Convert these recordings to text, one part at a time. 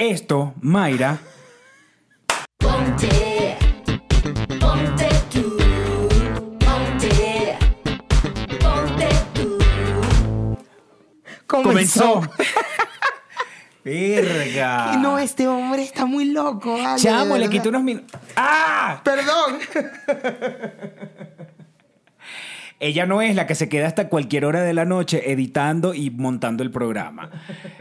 Esto, Mayra, Ponte, ponte tú, ponte, ponte tú. comenzó. Verga. No, este hombre está muy loco. vale, Chamo, le quité unos minutos. ¡Ah! Perdón. Ella no es la que se queda hasta cualquier hora de la noche editando y montando el programa.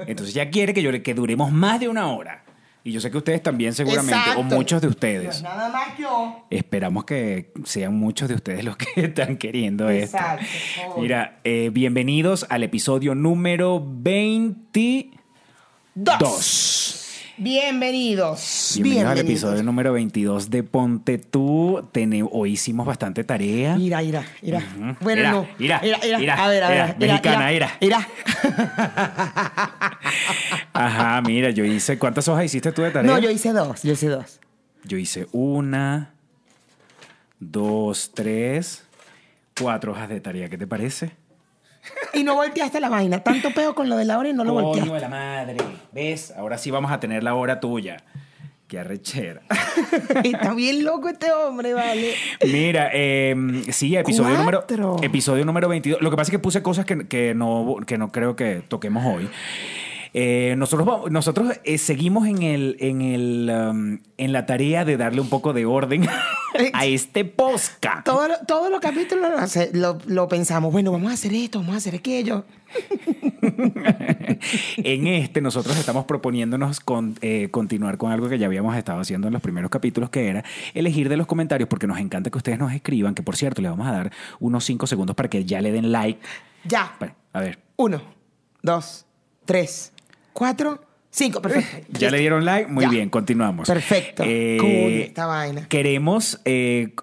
Entonces ella quiere que yo que duremos más de una hora. Y yo sé que ustedes también seguramente, o muchos de ustedes. es nada más yo. Esperamos que sean muchos de ustedes los que están queriendo esto. Exacto, favor. Mira, eh, bienvenidos al episodio número 22. Dos. Bienvenidos. Bienvenidos al episodio número 22 de Ponte Tú. Tene- hoy hicimos bastante tarea. Mira, mira, mira. Bueno, Mira, no. mira, mira, A ver, a ver. mira, mexicana, mira. Mira. Ajá, mira, yo hice. ¿Cuántas hojas hiciste tú de tarea? No, yo hice dos. Yo hice dos. Yo hice una, dos, tres, cuatro hojas de tarea. ¿Qué te parece? Y no volteaste la vaina. Tanto peo con lo de la hora y no lo Coño volteaste. de la madre. ¿Ves? Ahora sí vamos a tener la hora tuya. Qué arrechera. Está bien loco este hombre, vale. Mira, eh, sí, episodio número, episodio número 22. Lo que pasa es que puse cosas que, que no, que no creo que toquemos hoy. Eh, nosotros nosotros eh, seguimos en, el, en, el, um, en la tarea de darle un poco de orden a este posca. Todo todos los capítulos lo, hace- lo- lo pensamos. Bueno, vamos a hacer esto, vamos a hacer aquello. en este nosotros estamos proponiéndonos con- eh, continuar con algo que ya habíamos estado haciendo en los primeros capítulos, que era elegir de los comentarios, porque nos encanta que ustedes nos escriban, que por cierto, le vamos a dar unos 5 segundos para que ya le den like. Ya. Bueno, A ver, Uno, dos, tres, cuatro, cinco. Perfecto. ya le dieron like, muy Ya. bien, continuamos. Perfecto. Eh, Cool, esta vaina. Queremos, eh,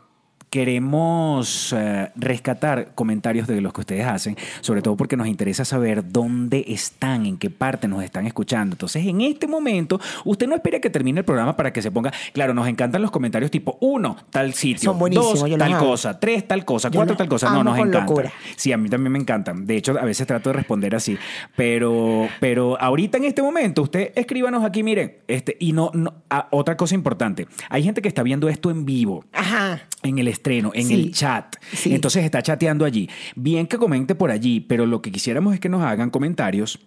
queremos eh, rescatar comentarios de los que ustedes hacen, sobre todo porque nos interesa saber dónde están, en qué parte nos están escuchando. Entonces, en este momento, usted no espera que termine el programa para que se ponga, claro, nos encantan los comentarios tipo uno, tal sitio, Son dos, tal cosa, tres, tal cosa, Yo cuatro, tal cosa. No, nos encanta. locura. Sí, a mí también me encantan. De hecho, a veces trato de responder así. Pero, pero ahorita en este momento, usted escríbanos aquí, miren, este, y no, no ah, otra cosa importante. Hay gente que está viendo esto en vivo. Ajá. En el estreno, en Sí. el chat. Sí. Entonces está chateando allí. Bien que comente por allí, pero lo que quisiéramos es que nos hagan comentarios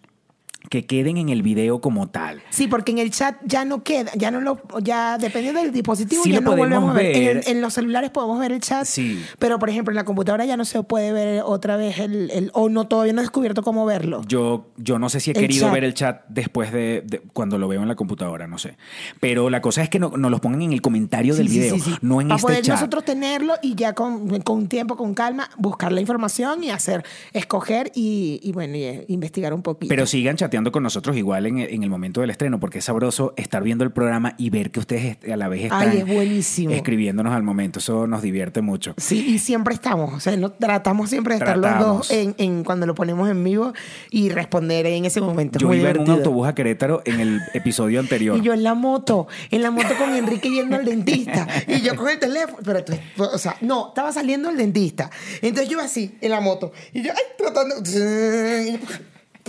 que queden en el video como tal. Sí, porque en el chat ya no queda, ya no lo, ya dependiendo del dispositivo, Sí ya no volvemos a ver. ver. En, en los celulares podemos ver el chat, Sí. pero por ejemplo en la computadora ya no se puede ver otra vez el, el- o no todavía no he descubierto cómo verlo. Yo, yo no sé si he El querido chat. ver el chat después de, de- cuando lo veo en la computadora, no sé. Pero la cosa es que no- nos los pongan en el comentario del Sí, video, no en Para este poder chat. nosotros tenerlo y ya con, con tiempo, con calma, buscar la información y hacer, escoger y, y bueno, y, eh, investigar un poquito. Pero sigan chateando con nosotros igual en, en el momento del estreno, porque es sabroso estar viendo el programa y ver que ustedes a la vez están Ay, es buenísimo. escribiéndonos al momento. Eso nos divierte mucho. Sí, y siempre estamos, o sea, no, tratamos siempre de estar los Tratamos. dos en, en- cuando lo ponemos en vivo y responder en ese momento. Yo Muy iba en un divertido. autobús a Querétaro en el episodio anterior. Y yo en la moto, en la moto con Enrique yendo al dentista. Y yo con el teléfono, pero tú, o sea, no, estaba saliendo el dentista. Entonces yo así, en la moto. Y yo, ay, tratando.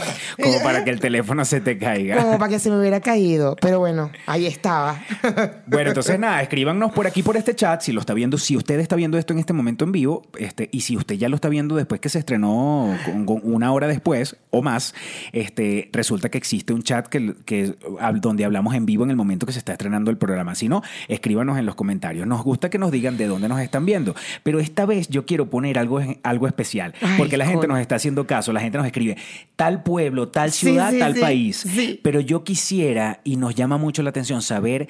como para que el teléfono se te caiga. Como para que se me hubiera caído. Pero bueno, ahí estaba. Bueno, entonces nada, escríbanos por aquí por este chat si lo está viendo, si usted está viendo esto en este momento en vivo, este, y si usted ya lo está viendo después que se estrenó con- con una hora después o más, este, resulta que existe un chat que, que- donde hablamos en vivo en el momento que se está estrenando el programa. Si no, escríbanos en los comentarios. Nos gusta que nos digan de dónde nos están viendo, pero esta vez yo quiero poner algo, algo especial, Ay, porque la gente nos está haciendo caso, la gente nos escribe tal pueblo, tal ciudad, sí, tal sí, país. Pero yo quisiera, y nos llama mucho la atención, saber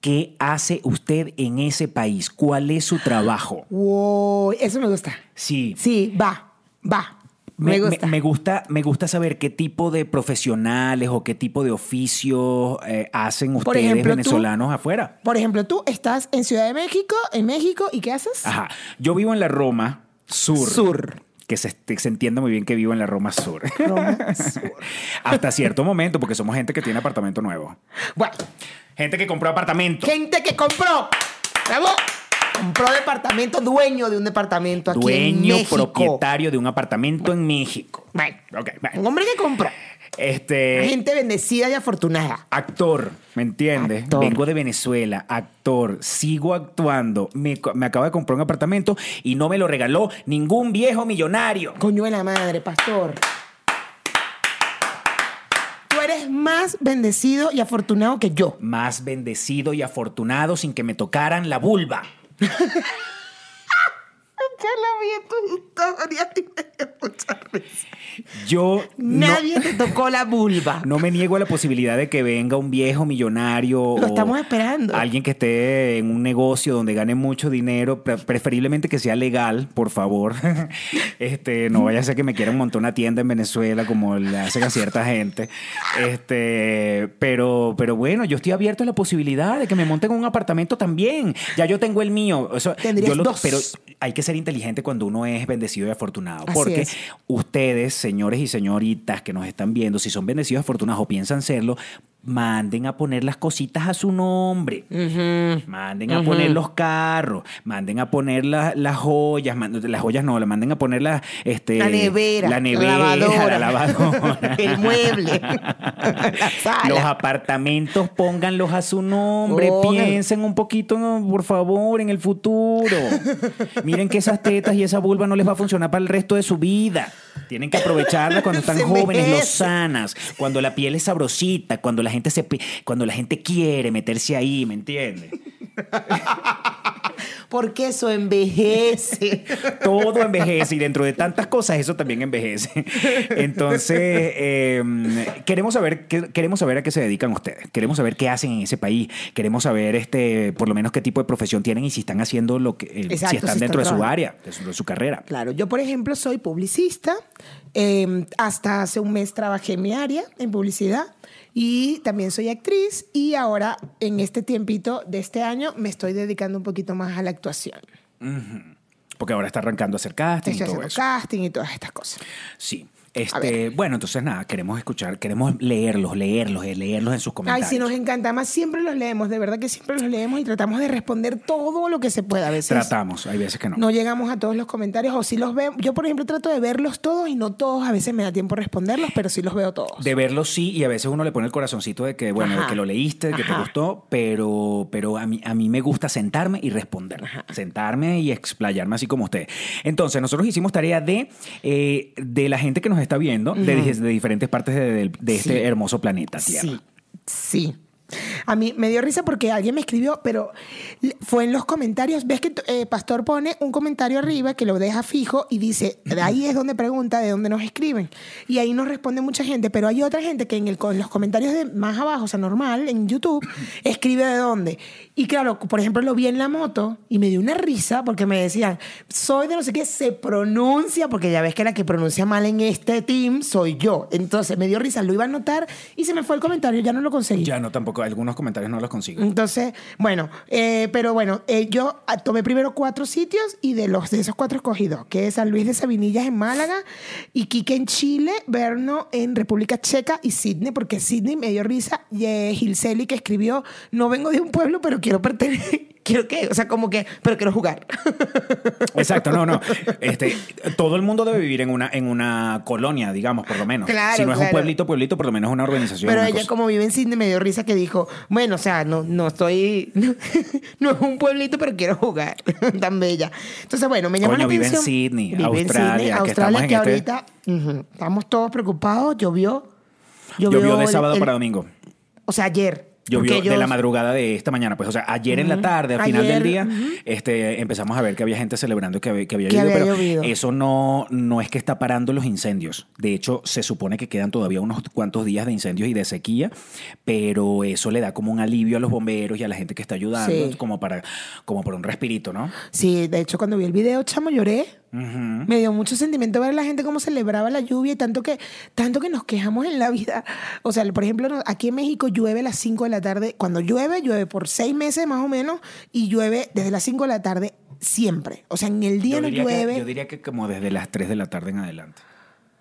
qué hace usted en ese país, cuál es su trabajo. Wow, eso me gusta. Sí. Sí, va, va. Me, gusta. me gusta, me gusta saber qué tipo de profesionales o qué tipo de oficios eh, hacen ustedes ejemplo, tú- venezolanos afuera. Por ejemplo, tú estás en Ciudad de México, en México, ¿y qué haces? Ajá. Yo vivo en la Roma Sur. Sur. Que se, se entienda muy bien que vivo en la Roma Sur. Roma Sur. Hasta cierto momento, porque somos gente que tiene apartamento nuevo. Bueno, Gente que compró apartamento. gente que compró, bravo, compró departamento, dueño de un departamento aquí en Dueño México. propietario de un apartamento en México. Bueno, Ok, bueno. un hombre que compró. Este. Gente bendecida y afortunada. Actor, ¿me entiendes? Actor. Vengo de Venezuela, actor, sigo actuando. Me, me acabo de comprar un apartamento y no me lo regaló ningún viejo millonario. Coño de la madre, pastor. Tú eres más bendecido y afortunado que yo. Más bendecido y afortunado sin que me tocaran la vulva. Ya la vi en tus historias y me dio Yo no- Nadie te tocó la vulva. No me niego a la posibilidad de que venga un viejo millonario. Lo estamos esperando. Alguien que esté en un negocio donde gane mucho dinero, pre- preferiblemente que sea legal, por favor. Este, no vaya a ser que me quieran montar una tienda en Venezuela como le hacen a cierta gente. Este, pero, pero bueno, yo estoy abierto a la posibilidad de que me monten un apartamento también. Ya yo tengo el mío. Eso, Tendrías yo lo- dos. Pero hay que ser inteligente cuando uno es bendecido y afortunado. Así porque es. ustedes, señores y señoritas que nos están viendo, si son bendecidos afortunados o piensan serlo, manden a poner las cositas a su nombre. Manden a poner los carros, manden a poner la- las joyas, manden- las joyas no, la manden a poner la, este, La nevera, la nevera, la lavadora, la lavadora. el mueble, la sala. Los apartamentos pónganlos a su nombre, piensen un poquito, por favor, en el futuro. Miren que esas tetas y esa vulva no les va a funcionar para el resto de su vida. Tienen que aprovecharla cuando están Se jóvenes, envejece. sanas, cuando la piel es sabrosita, cuando la gente se cuando la gente quiere meterse ahí, ¿me entiendes? Porque eso envejece. Todo envejece y dentro de tantas cosas eso también envejece. Entonces, eh, queremos, saber, queremos saber a qué se dedican ustedes. Queremos saber qué hacen en ese país. Queremos saber este, por lo menos qué tipo de profesión tienen y si están haciendo lo que... eh, Exacto, si están si dentro de su área, de su, de su carrera. Claro, yo por ejemplo soy publicista. eh, hasta hace un mes trabajé en mi área, en publicidad. Y también soy actriz. Y ahora, en este tiempito de este año, me estoy dedicando un poquito más a la actuación. Porque ahora está arrancando a hacer casting Estoy y todo haciendo eso. casting y todas estas cosas. Sí. Este, bueno, entonces nada, queremos escuchar, queremos leerlos, leerlos, eh, leerlos en sus Ay, comentarios. sí, nos encanta. Más siempre los leemos, de verdad que siempre los leemos y tratamos de responder todo lo que se pueda. A veces Tratamos, hay veces que no. no llegamos a todos los comentarios o si los veo. Yo, por ejemplo, trato de verlos todos y no todos. A veces me da tiempo responderlos, pero sí los veo todos. De verlo sí, y a veces uno le pone el corazoncito de que, bueno, de que lo leíste, de que te gustó, pero, pero a, mí, a mí me gusta sentarme y responder. Sentarme y explayarme así como usted. Entonces, nosotros hicimos tarea de, eh, de la gente que nos está viendo, de, de diferentes partes de, de- de este hermoso planeta Tierra. Sí, sí. A mí me dio risa porque alguien me escribió, pero fue en los comentarios. Ves que eh, Pastor pone un comentario arriba que lo deja fijo y dice, de ahí es donde pregunta de dónde nos escriben. Y ahí nos responde mucha gente, pero hay otra gente que en, el, en los comentarios de más abajo, o sea, normal, en YouTube, escribe de dónde. Y claro, por ejemplo, lo vi en la moto y me dio una risa porque me decían, soy de no sé qué, se pronuncia, porque ya ves que la que pronuncia mal en este team soy yo. Entonces me dio risa, lo iba a anotar y se me fue el comentario, ya no lo conseguí. Ya no, tampoco, algunos comentarios no los consigo. Entonces, bueno, eh, pero bueno, eh, yo tomé primero cuatro sitios y de los de esos cuatro escogí dos, que es San Luis de Sabinillas en Málaga, Iquique en Chile, Berno en República Checa y Sydney, porque Sydney me dio risa, y eh, Gilceli que escribió, no vengo de un pueblo, pero quiero pertenecer, quiero qué, o sea, como que, pero quiero jugar. Exacto, no, no. Este, todo el mundo debe vivir en una, en una colonia, digamos, por lo menos. Claro, si no es un pueblito, pueblito, por lo menos una organización. Pero una ella, cosa. como vive en Sydney, me dio risa que dijo, bueno, o sea, no, no estoy, no, es un pueblito, pero quiero jugar. Tan bella. Entonces, bueno, me llama Coño, la vive en atención. Sydney, Vive en Australia, Sydney, que Australia, estamos en que este- ahorita estamos todos preocupados. Llovió. Llovió de el- sábado el- para domingo. O sea, ayer. Llovió Porque de la madrugada de esta mañana. Pues, o sea, ayer en la tarde, al final del día, ujú. este, empezamos a ver que había gente celebrando que había, que había Que llovido. había pero llovido. eso no, no es que está parando los incendios. De hecho, se supone que quedan todavía unos cuantos días de incendios y de sequía, pero eso le da como un alivio a los bomberos y a la gente que está ayudando, Sí. como para, como por un respirito, ¿no? Sí, de hecho, cuando vi el video, chamo, lloré. Me dio mucho sentimiento ver a la gente cómo celebraba la lluvia y tanto que, tanto que nos quejamos en la vida. O sea, por ejemplo, aquí en México llueve a las 5 de la tarde. Cuando llueve, llueve por seis meses más o menos y llueve desde las 5 de la tarde siempre. O sea, en el día no que, llueve. yo diría que como desde las 3 de la tarde en adelante.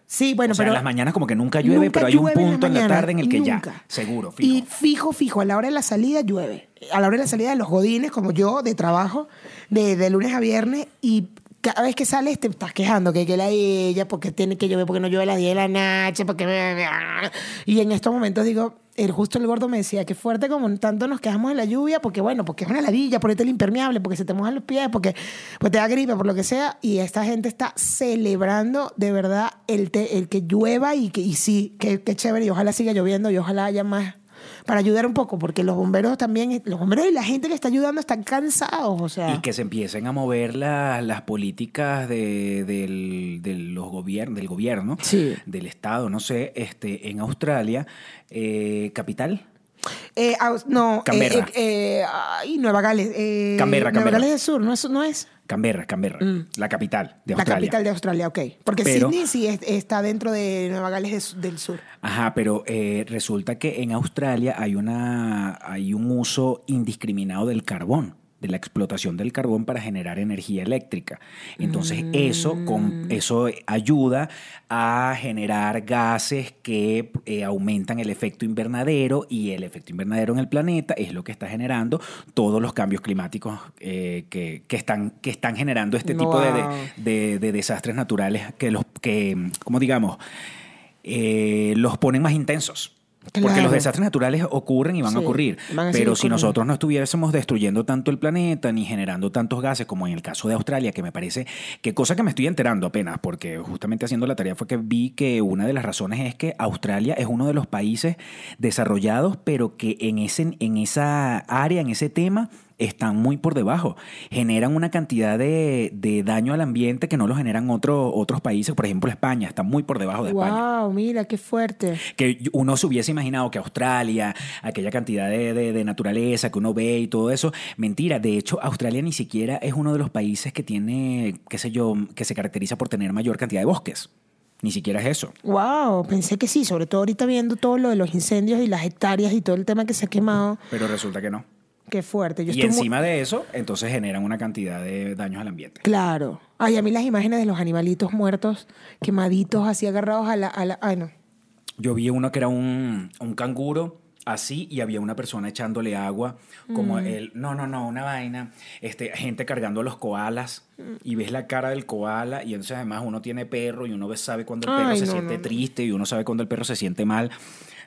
Sí, bueno, o sea, pero. en las mañanas como que nunca llueve, nunca pero hay un punto en la, mañana, tarde en el que nunca. ya, seguro, fijo. Y fijo, fijo, a la hora de la salida llueve. A la hora de la salida de los godines, como yo, de trabajo, de, de lunes a viernes, y cada vez que sales te estás quejando que, que la ella, porque tiene que llover, porque no llueve a las 10 de la noche, porque... Y en estos momentos digo, el justo el gordo me decía, que fuerte como tanto nos quejamos de la lluvia, porque bueno, porque es una ladilla, ponete el impermeable, porque se te mojan los pies, porque pues te da gripe, por lo que sea, y esta gente está celebrando de verdad el, te- el que llueva y que y sí, que, que chévere, y ojalá siga lloviendo y ojalá haya más para ayudar un poco, porque los bomberos también, los bomberos y la gente que está ayudando están cansados, o sea. Y que se empiecen a mover la- las políticas de, del, de los del gobierno, Sí. del Estado, no sé, este, en Australia, eh, capital. Eh, no, Canberra. eh, ay, Nueva Gales. Canberra, Nueva Canberra. Gales del Sur, ¿no es? No es? Canberra, Canberra, la capital de Mm. La Australia. capital de Australia, ok. Porque Pero- Sydney sí es- está dentro de Nueva Gales del Sur. Ajá, pero eh, resulta que en Australia hay, una, hay un uso indiscriminado del carbón, de la explotación del carbón para generar energía eléctrica. Entonces eso, con, eso ayuda a generar gases que eh, aumentan el efecto invernadero y el efecto invernadero en el planeta es lo que está generando todos los cambios climáticos eh, que, que están, que están generando este tipo de, de- Wow. de, de desastres naturales que los que, como digamos, eh, los ponen más intensos. Porque los desastres naturales ocurren y van a ocurrir. van a seguir Pero si ocurriendo. nosotros no estuviésemos destruyendo tanto el planeta ni generando tantos gases como en el caso de Australia, que me parece que cosa que me estoy enterando apenas, porque justamente haciendo la tarea fue que vi que una de las razones es que Australia es uno de los países desarrollados, pero que en, ese, en esa área, en ese tema, están muy por debajo. Generan una cantidad de, de daño al ambiente que no lo generan otro- otros países. Por ejemplo, España está muy por debajo de España Wow, mira, qué fuerte. que uno se hubiese imaginado que Australia, aquella cantidad de, de- de naturaleza que uno ve y todo eso, mentira. De hecho, Australia ni siquiera es uno de los países que tiene, qué sé yo, que se caracteriza por tener mayor cantidad de bosques. Ni siquiera es eso. Wow, pensé que sí, sobre todo ahorita viendo todo lo de los incendios y las hectáreas y todo el tema que se ha quemado. Pero resulta que no. Qué fuerte. Yo Y estoy muy- encima de eso, entonces generan una cantidad de daños al ambiente. Claro. Ay, a mí las imágenes de los animalitos muertos, quemaditos, así agarrados a la... A la ay, no. Yo vi uno que era un, un canguro así y había una persona echándole agua como el no no no una vaina este gente cargando los koalas y ves la cara del koala y entonces además uno tiene perro y uno sabe cuando el perro Ay, se no, siente no, no. triste y uno sabe cuando el perro se siente mal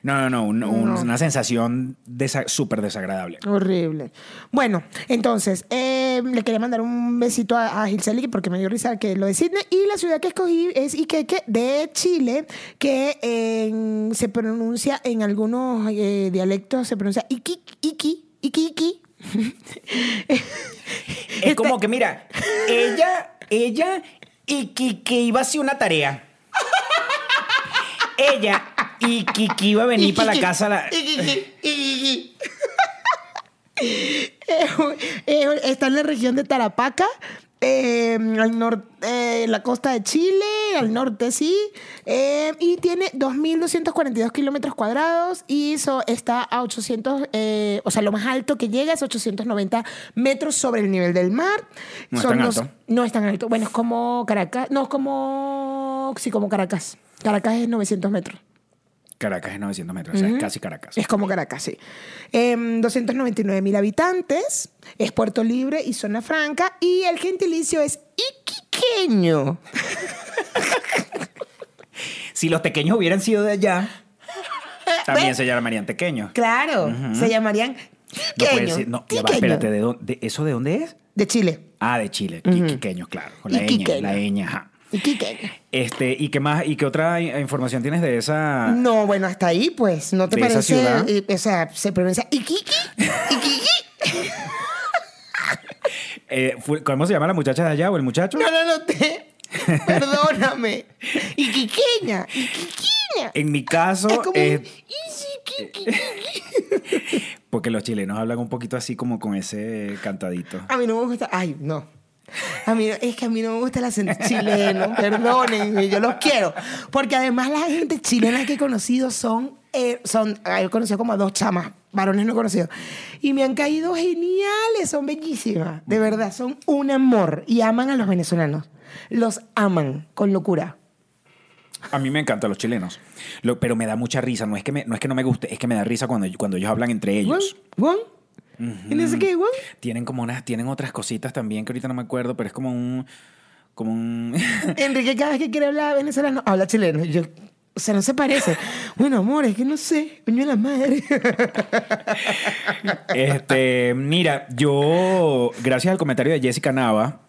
no no no, un- un- una sensación desa- súper desagradable Horrible. Bueno, entonces, eh, le quería mandar un besito a, a Gilceli porque me dio risa que lo de Sydney. Y la ciudad que escogí es Iquique, de Chile, que se pronuncia en algunos eh, dialectos, se pronuncia Iki, Iki, Iki, Iki. es como que mira ella ella y que, que iba a hacer una tarea ella y que iba a venir para la casa la- Eh, eh, está en la región de Tarapaca, eh, al norte, en la costa de Chile, al norte sí, eh, y tiene 2.242 kilómetros cuadrados y so- está a 800, eh, o sea, lo más alto que llega es 890 metros sobre el nivel del mar. No es tan alto. No es tan alto. Bueno, es como Caracas, no, es como, sí, como Caracas. Caracas es 900 metros. Caracas es 900 metros, o sea, es casi Caracas. Es como Caracas, sí. Em, 299 mil habitantes, es Puerto Libre y zona franca, y el gentilicio es iquiqueño. Si los pequeños hubieran sido de allá, también ¿Ves? se llamarían pequeños. Claro, se llamarían No ser- no, ya va, Quiqueño. espérate, ¿de dónde, ¿eso de dónde es? De Chile. Ah, de Chile, quiqueños, claro, con la ñ, la ñ, ajá. Iquiqueño. Este, ¿y qué más, y qué otra información tienes de esa? No, bueno, hasta ahí, pues, ¿no te ¿De esa parece? ciudad? Eh, o sea, se pronuncia Iquiqui, Iquiqui. Eh, ¿Cómo se llama la muchacha de allá o el muchacho? No, no, no, te... Perdóname. Iquiqueña, Iquiqueña. En mi caso, Es como eh, un... porque los chilenos hablan un poquito así como con ese cantadito. A mí no me gusta. Ay, no. A mí, es que a mí no me gusta el acento chileno. Perdónenme, yo los quiero. Porque además la gente chilena que he conocido son. eh, son ah, he conocido como a dos chamas, varones no he conocido. Y me han caído geniales, son bellísimas. De verdad, son un amor. Y aman a los venezolanos. Los aman con locura. A mí me encantan los chilenos, Lo- pero me da mucha risa. No es que, me- no es que no me guste, es que me da risa cuando, cuando ellos hablan entre ¿Guan? Ellos. ¿Guan? ¿Y no sé qué, Guan? Tienen como unas, tienen otras cositas también que ahorita no me acuerdo, pero es como un, como un... Enrique cada vez que quiere hablar venezolano, habla chileno. Yo, o sea, no se parece. Bueno, amor, es que no sé. Coño de la madre. Este, mira, yo, gracias al comentario de Jessica Nava,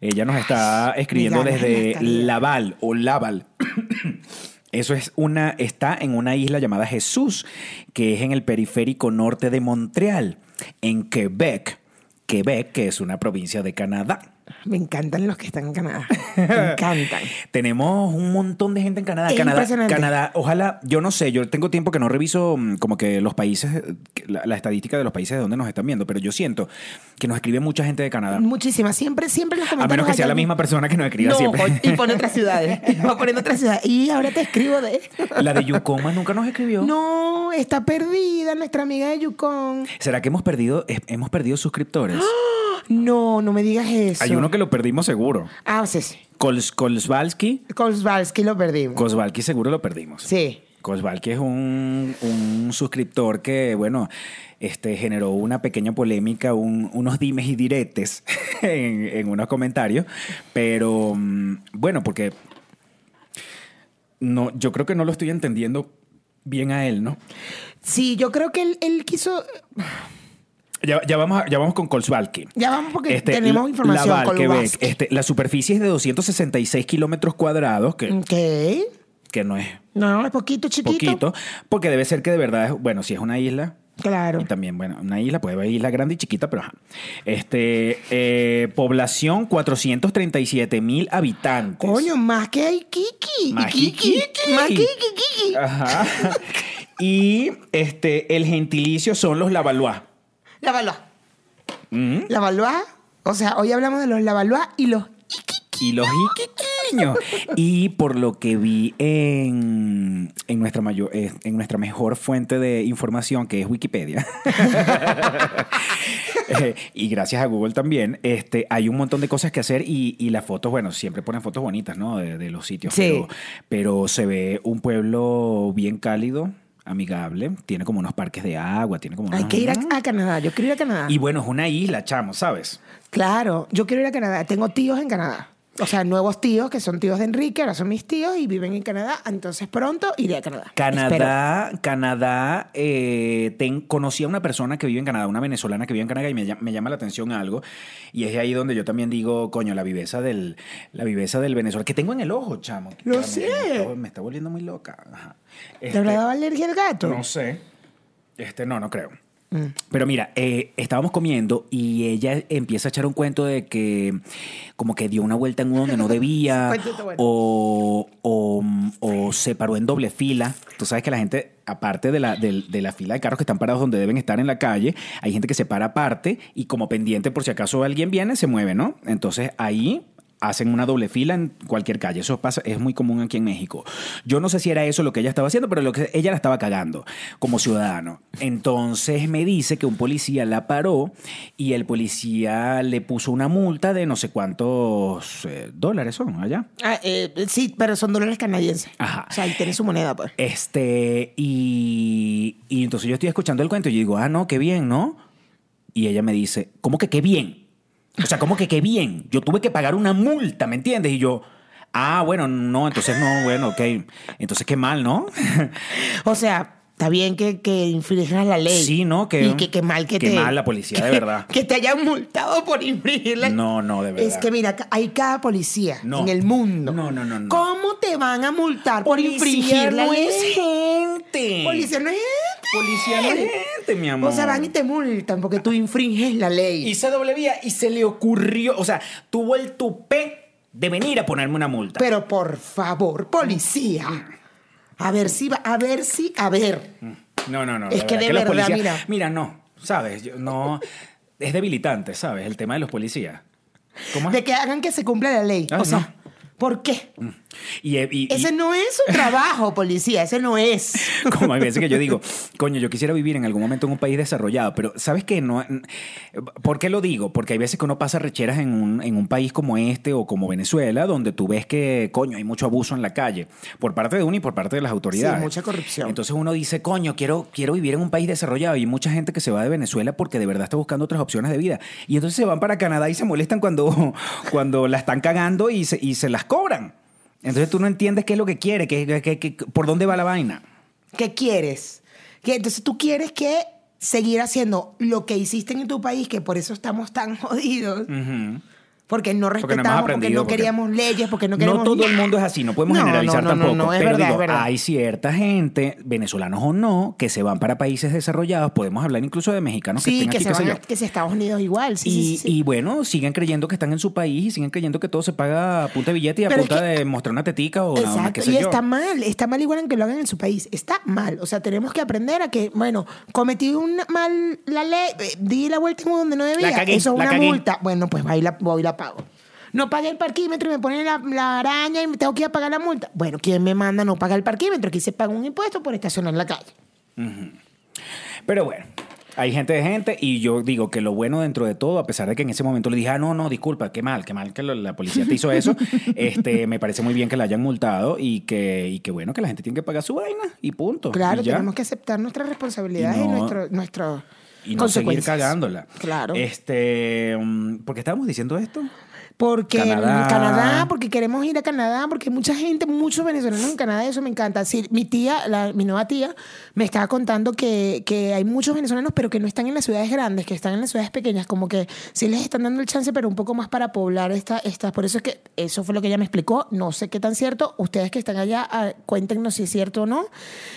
ella nos está escribiendo desde. Laval o Laval. Eso es una, está en una isla llamada Jesús, que es en el periférico norte de Montreal, en Quebec. Quebec, que es una provincia de Canadá. Me encantan los que están en Canadá. Me encantan. Tenemos un montón de gente en Canadá. Es Canadá, impresionante. Canadá, ojalá, yo no sé, yo tengo tiempo que no reviso mm, como que los países, la, la estadística de los países de donde nos están viendo, pero yo siento que nos escribe mucha gente de Canadá. Muchísimas. Siempre, siempre los A comentarios. menos que sea la misma persona que nos escriba No, siempre. y pone otras ciudades. Y va poniendo otras ciudades. Y ahora te escribo de. La de Yukon nunca nos escribió. No, está perdida nuestra amiga de Yukon. ¿Será que hemos perdido, hemos perdido suscriptores? No, no me digas eso. Hay uno que lo perdimos seguro. Ah, sí, sí. Kols, Kolsvalski. Kolsvalski lo perdimos. Kosvalki seguro lo perdimos. Sí. Kosvalki es un, un suscriptor que, bueno, este, generó una pequeña polémica, un- unos dimes y diretes en, en unos comentarios. Pero, mm, bueno, porque no, yo creo que no lo estoy entendiendo bien a él, ¿no? Sí, yo creo que él, él quiso. Ya, ya vamos, a- ya vamos con Kolsvalki. Ya vamos porque Este, tenemos información. Quebec. Kolsvalski. Este, la superficie es de 266 kilómetros cuadrados, que, Ok. que no es No, es poquito, chiquito. poquito, porque debe ser que de verdad es, bueno, si es una isla, Claro. y también, bueno, una isla, puede haber isla grande y chiquita, pero ajá. Este, eh, población 437 mil habitantes. Coño, más que hay Kiki. Más Kiki. Más Kiki, Kiki. Ajá. y este, el gentilicio son los Lavalois. La Valois. Mm. La Valois. O sea, hoy hablamos de los La Valois y los y los iquiqueños. Y por lo que vi en, en, nuestra mayor, en nuestra mejor fuente de información, que es Wikipedia, eh, y gracias a Google también, este, hay un montón de cosas que hacer y, y las fotos, bueno, siempre ponen fotos bonitas, ¿no? De, de los sitios, Sí. pero, pero se ve un pueblo bien cálido, amigable, tiene como unos parques de agua, tiene como Hay unos- que ir a, a Canadá. Yo quiero ir a Canadá. Y bueno, es una isla, chamo, ¿sabes? Claro, yo quiero ir a Canadá. Tengo tíos en Canadá. O sea, nuevos tíos que son tíos de Enrique, ahora son mis tíos y viven en Canadá. Entonces pronto iré a Canadá. Espero. Canadá, Canadá, eh, ten- conocí a una persona que vive en Canadá, una venezolana que vive en Canadá y me, llama- me llama la atención algo. Y es ahí donde yo también digo, coño, la viveza del, la viveza del venezolano, que tengo en el ojo, chamo. Lo sé. Me, está, me está volviendo muy loca. Ajá. ¿Te Este, habrá dado alergia al gato? no sé. Este, no, no creo. Pero mira, eh, estábamos comiendo y ella empieza a echar un cuento de que como que dio una vuelta en uno donde no debía o, o, o se paró en doble fila. Tú sabes que la gente, aparte de la, de la fila de carros que están parados donde deben estar en la calle, hay gente que se para aparte y como pendiente por si acaso alguien viene, se mueve, ¿no? Entonces ahí hacen una doble fila en cualquier calle. Eso pasa, es muy común aquí en México. Yo no sé si era eso lo que ella estaba haciendo, pero lo que ella la estaba cagando como ciudadano. Entonces me dice que un policía la paró y el policía le puso una multa de no sé cuántos eh, dólares son allá. Ah, eh, sí, pero son dólares canadienses. Ajá. O sea, ahí tiene su moneda, pues. Este, y, y entonces yo estoy escuchando el cuento y yo digo, ah, no, qué bien, ¿no? Y ella me dice, ¿cómo que qué bien? O sea, ¿cómo que qué bien? Yo tuve que pagar una multa, ¿me entiendes? Y yo, ah, bueno, no, entonces no, bueno, ok. Entonces qué mal, ¿no? O sea, está bien que, que infringas la ley. Sí, ¿no? Que- y que, que mal que que te... mal la policía, de verdad. Que te hayan multado por infringir la No, no, de verdad. Es que mira, hay cada policía No. en el mundo. No, no, no, no. ¿Cómo te van a multar por infringir la no ley? es gente. Policía no es gente. Policía no es gente, mi amor. O sea, van y te multan porque tú infringes la ley. Hice doble vía y se le ocurrió, o sea, tuvo el tupé de venir a ponerme una multa. Pero por favor, policía. A ver si va, a ver si, a ver. No, no, no. Es que de verdad, policías- mira. Mira, no, ¿sabes? Yo- no, es debilitante, ¿sabes? El tema de los policías. ¿Cómo es? De que hagan que se cumpla la ley. Ah, o sea, no. ¿por qué? Y, y- y- Ese no es un trabajo, policía, ese no es. como hay veces que yo digo, coño, yo quisiera vivir en algún momento en un país desarrollado, pero ¿sabes qué? No, ¿Por qué lo digo? Porque hay veces que uno pasa recheras en un, en un país como este o como Venezuela, donde tú ves que, coño, hay mucho abuso en la calle, por parte de uno y por parte de las autoridades. Sí, mucha corrupción. Entonces uno dice, coño, quiero, quiero vivir en un país desarrollado. Y hay mucha gente que se va de Venezuela porque de verdad está buscando otras opciones de vida. Y entonces se van para Canadá y se molestan cuando, cuando la están cagando y se, y se las cobran. Entonces tú no entiendes qué es lo que quiere, qué, qué- qué- qué- por dónde va la vaina. ¿Qué quieres? Que entonces tú quieres que seguir haciendo lo que hiciste en tu país, que por eso estamos tan jodidos. Porque no respetamos, porque no porque- queríamos leyes, porque no queríamos... No todo el nada. mundo es así, no podemos No, generalizar no, no, tampoco. Es pero verdad, digo, es verdad. hay cierta gente, venezolanos o no, que se van para países desarrollados. Podemos hablar incluso de mexicanos que Sí, estén que aquí, se van a, que si Estados Unidos igual. Sí, y, sí, y bueno, siguen creyendo que están en su país y siguen creyendo que todo se paga a punta de billete y a Pero es punta que- de mostrar una tetica o Exacto, qué sé y yo. está mal, está mal igual en que lo hagan en su país, está mal. O sea, tenemos que aprender a que, bueno, cometí un mal la ley, eh, di la vuelta en donde no debía, La cagué, eso es una cagué. multa. Bueno, pues voy la, voy la pago. No pagué el parquímetro y me ponen la, la araña y me tengo que ir a pagar la multa. Bueno, ¿quién me manda no pagar el parquímetro? Aquí se paga un impuesto por estacionar en la calle. Pero bueno, hay gente de gente y yo digo que lo bueno dentro de todo, a pesar de que en ese momento le dije, ah, no, no, disculpa, qué mal, qué mal que lo- la policía te hizo eso, este, me parece muy bien que la hayan multado y que, y que bueno, que la gente tiene que pagar su vaina y punto. Claro, Y ya. tenemos que aceptar nuestras responsabilidades y, Y no- nuestro, nuestro Y no seguir cagándola. Claro. Este, mm, ¿Por qué estábamos diciendo esto? Porque Canadá. Canadá. porque queremos ir a Canadá, porque hay mucha gente, muchos venezolanos en Canadá, eso me encanta. Sí, mi tía, la- mi nueva tía, me estaba contando que, que hay muchos venezolanos, pero que no están en las ciudades grandes, que están en las ciudades pequeñas, como que sí les están dando el chance, pero un poco más para poblar esta- estas. Por eso es que eso fue lo que ella me explicó. No sé qué tan cierto. Ustedes que están allá, ah, cuéntenos si es cierto o no.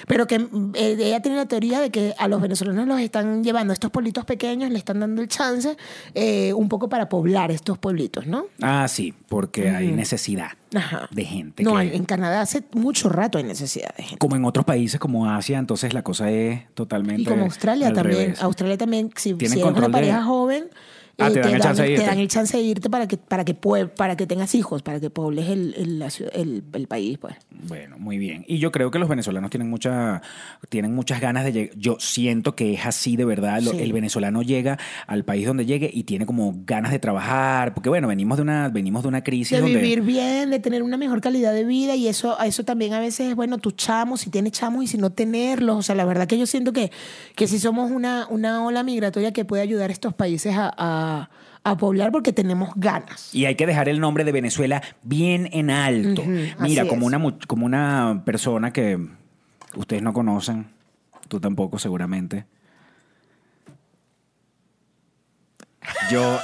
Pero que eh, ella tiene la teoría de que a los venezolanos los están llevando a estos pueblitos pequeños, le están dando el chance eh, un poco para poblar estos pueblitos, ¿no? Ah, sí, porque hay necesidad Ajá. de gente. No, que- en Canadá hace mucho rato hay necesidad de gente. como en otros países como Asia, entonces la cosa es totalmente. Y como Australia al también. revés. Australia también, si, si eres una de- pareja joven, Ah, te dan el chance de te irte. dan el chance de irte para que, para que, para que tengas hijos, para que puebles el, el, el- el país. Pues. Bueno, muy bien. Y yo creo que los venezolanos tienen mucha, tienen muchas ganas de llegar. Yo siento que es así de verdad. Sí. El venezolano llega al país donde llegue y tiene como ganas de trabajar. Porque bueno, venimos de una, venimos de una crisis De donde. vivir bien, de tener una mejor calidad de vida y eso, eso también a veces es bueno, tus chamos, si tienes chamos y si no tenerlos. O sea, la verdad que yo siento que, que si somos una, una ola migratoria que puede ayudar a estos países a, a, a poblar porque tenemos ganas. Y hay que dejar el nombre de Venezuela bien en alto. Mira, como es. una, como una persona que ustedes no conocen, tú tampoco seguramente. Yo,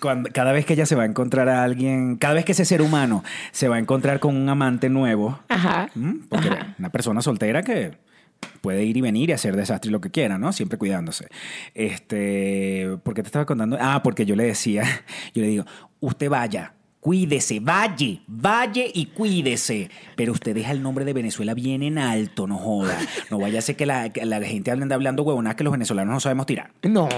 cuando, cada vez que ella se va a encontrar a alguien, cada vez que ese ser humano se va a encontrar con un amante nuevo, porque Ajá. una persona soltera que puede ir y venir y hacer desastre y lo que quiera, ¿no? Siempre cuidándose. Este, ¿por qué te estaba contando? Ah, porque yo le decía, yo le digo, usted vaya, cuídese, vaya, vaya y cuídese. Pero usted deja el nombre de Venezuela bien en alto, no joda. No vaya a ser que la, que la gente ande hablando huevonadas que los venezolanos no sabemos tirar. No,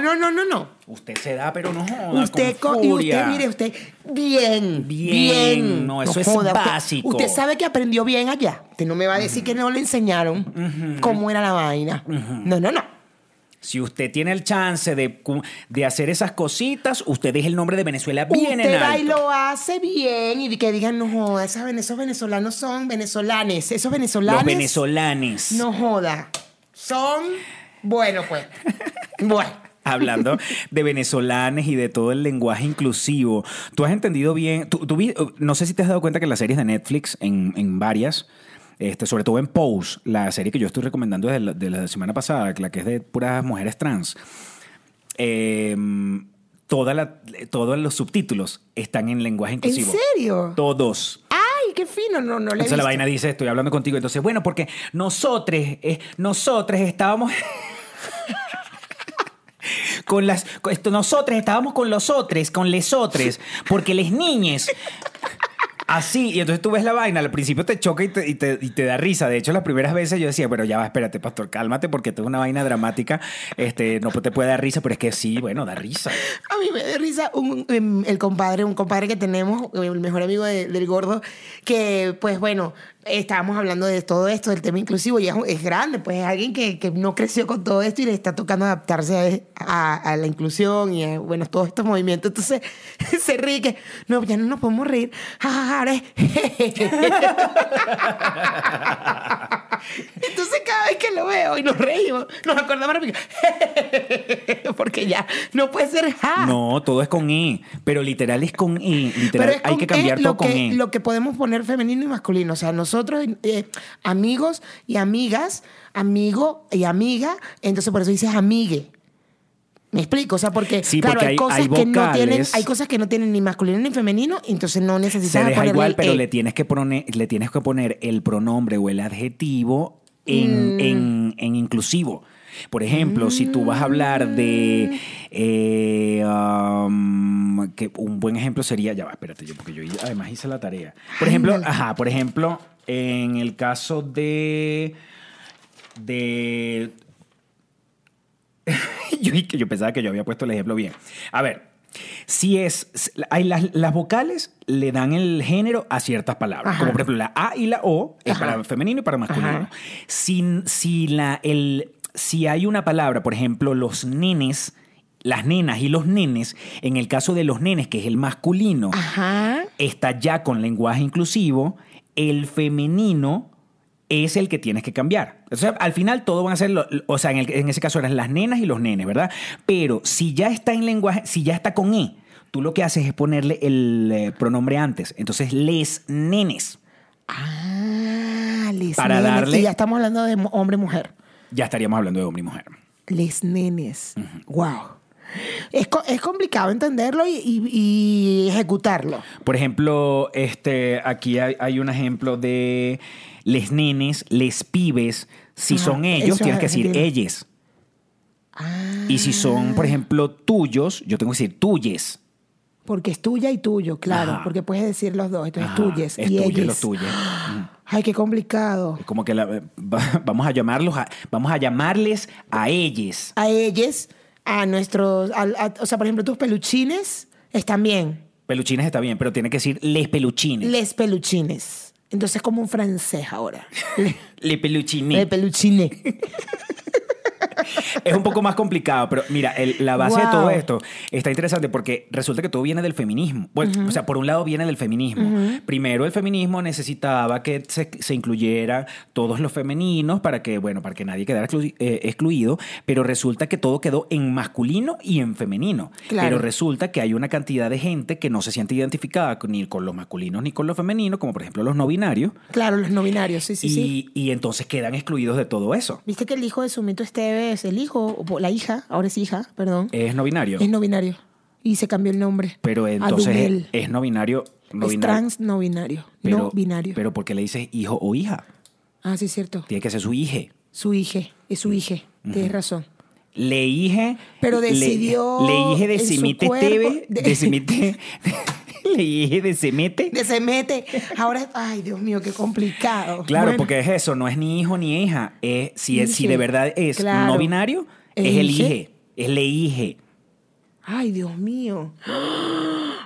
no, no, no, no. Usted se da, pero no joda. Usted, con co- y usted, mire, usted, bien, Bien, bien. no, eso es básico. Usted, sabe que aprendió bien allá. Usted no me va a decir que no le enseñaron cómo era la vaina. No, no, no. Si usted tiene el chance de, de hacer esas cositas, usted deja el nombre de Venezuela bien usted en va y alto. lo hace bien y que digan, no joda, esos venezolanos son venezolanes. Esos venezolanos. Los venezolanes. No joda. Son, bueno, pues. bueno. Hablando de venezolanes y de todo el lenguaje inclusivo. ¿Tú has entendido bien? tú- no sé si te has dado cuenta que las series de Netflix, en, en varias, este, sobre todo en Pose, la serie que yo estoy recomendando de la, de la semana pasada, la que es de puras mujeres trans, eh, toda la- todos los subtítulos están en lenguaje ¿En inclusivo. serio? Todos. Ay, qué fino. No, no le Entonces la vaina dice, estoy hablando contigo. Entonces, bueno, porque nosotros, eh, nosotros estábamos... con las... con esto, nosotros estábamos con los otros, con les otros, porque les niñes... Así, y entonces tú ves la vaina, al principio te choca y te, y te- da risa. De hecho, las primeras veces yo decía, pero ya va, espérate, pastor, cálmate, porque esto es una vaina dramática. Este, no te puede dar risa, pero es que sí, bueno, da risa. A mí me da risa un- em, el compadre, un compadre que tenemos, el mejor amigo de- del gordo, que pues bueno, estábamos hablando de todo esto, del tema inclusivo, y es, es grande, pues es alguien que, que no creció con todo esto y le está tocando adaptarse a, a- la inclusión y a, bueno, todos estos movimientos. Entonces se ríe que, no, ya no nos podemos reír. Ja, ja, Entonces cada vez que lo veo y nos reímos, nos acordamos rápido, porque ya no puede ser ja. No, todo es con E, pero literal es con E. Literal, Pero es hay con que cambiar E todo lo con que, E. Lo que podemos poner femenino y masculino. O sea, nosotros, eh, amigos y amigas, amigo y amiga, entonces por eso dices amigue. ¿Me explico? O sea, porque, Sí, claro, porque hay, hay- cosas hay que no tienen, hay cosas que no tienen ni masculino ni femenino, entonces no necesitas Se deja ponerle igual, el pero E. le tienes, que poner, le tienes que poner el pronombre o el adjetivo Mm. en, en- inclusivo. Por ejemplo, si tú vas a hablar de. eh, um, que un buen ejemplo sería. Ya va, espérate, yo, porque yo además hice la tarea. Por ejemplo, ajá, por ejemplo, en el caso de. De. yo, yo pensaba que yo había puesto el ejemplo bien. A ver, si es. Hay las, las vocales le dan el género a ciertas palabras. Ajá. Como por ejemplo la A y la O es Ajá. para femenino y para masculino. Si, si, la, el, si hay una palabra, por ejemplo, los nenes. Las nenas y los nenes, en el caso de los nenes, que es el masculino, Ajá. está ya con lenguaje inclusivo, el femenino es el que tienes que cambiar. O sea, al final todo van a ser, lo- o sea, en, el- en ese caso eran las nenas y los nenes, ¿verdad? Pero si ya está en lenguaje, si ya está con E, tú lo que haces es ponerle el eh, pronombre antes. Entonces, les nenes. Ah, les Para nenes. darle- Y ya estamos hablando de mo- hombre-mujer. Ya estaríamos hablando de hombre y mujer. Les nenes. Wow. Es, es complicado entenderlo y, y- y ejecutarlo. Por ejemplo, este, aquí hay, hay un ejemplo de les nenes, les pibes. Si Ajá, son ellos, tienes que decir ellos. Ah, Y si son, por ejemplo, tuyos, yo tengo que decir tuyes. porque es tuya y tuyo, claro. Ajá. Porque puedes decir los dos. Entonces, Ajá, tuyes Es y tuyo, ellos. los tuyos. Ay, qué complicado. Como que la- vamos a llamarlos, a- vamos a llamarles a ellos. A ellos, a nuestros. a- o sea, por ejemplo, tus peluchines están bien. Peluchines está bien, pero tiene que decir les peluchines. Les peluchines. Entonces, como un francés ahora. Le, Le peluchines. le peluchine. es un poco más complicado, pero mira, el- la base de todo esto está interesante porque resulta que todo viene del feminismo. Bueno, o sea, por un lado viene del feminismo. Primero, el feminismo necesitaba que se, se incluyera todos los femeninos para que, bueno, para que nadie quedara exclu- eh, excluido, pero resulta que todo quedó en masculino y en femenino. Claro. Pero resulta que hay una cantidad de gente que no se siente identificada con- ni con los masculinos ni con los femeninos, como por ejemplo los no binarios, Claro, los no binarios, sí, sí, y, sí. y entonces quedan excluidos de todo eso. ¿Viste que el hijo de Sumito Esteves, el hijo, o la hija, ahora es hija, perdón, Es no binario. es no binario? Y se cambió el nombre. Pero entonces es, es no binario. No es binario. trans no binario. pero, no binario. Pero porque le dices hijo o hija. ah, sí, es cierto. Tiene que ser su hije. Su hija, es su hija. Tienes razón. Le dije. Pero le- decidió Le, de cuerpo- Teve. de- De Semite. le dije de Semete. De se mete. Ahora, ay, Dios mío, qué complicado. Claro, Bueno, porque es eso, no es ni hijo ni hija. Es, si, es, si de verdad es Claro. no binario, es el Elige. Es le hije. Ay, Dios mío.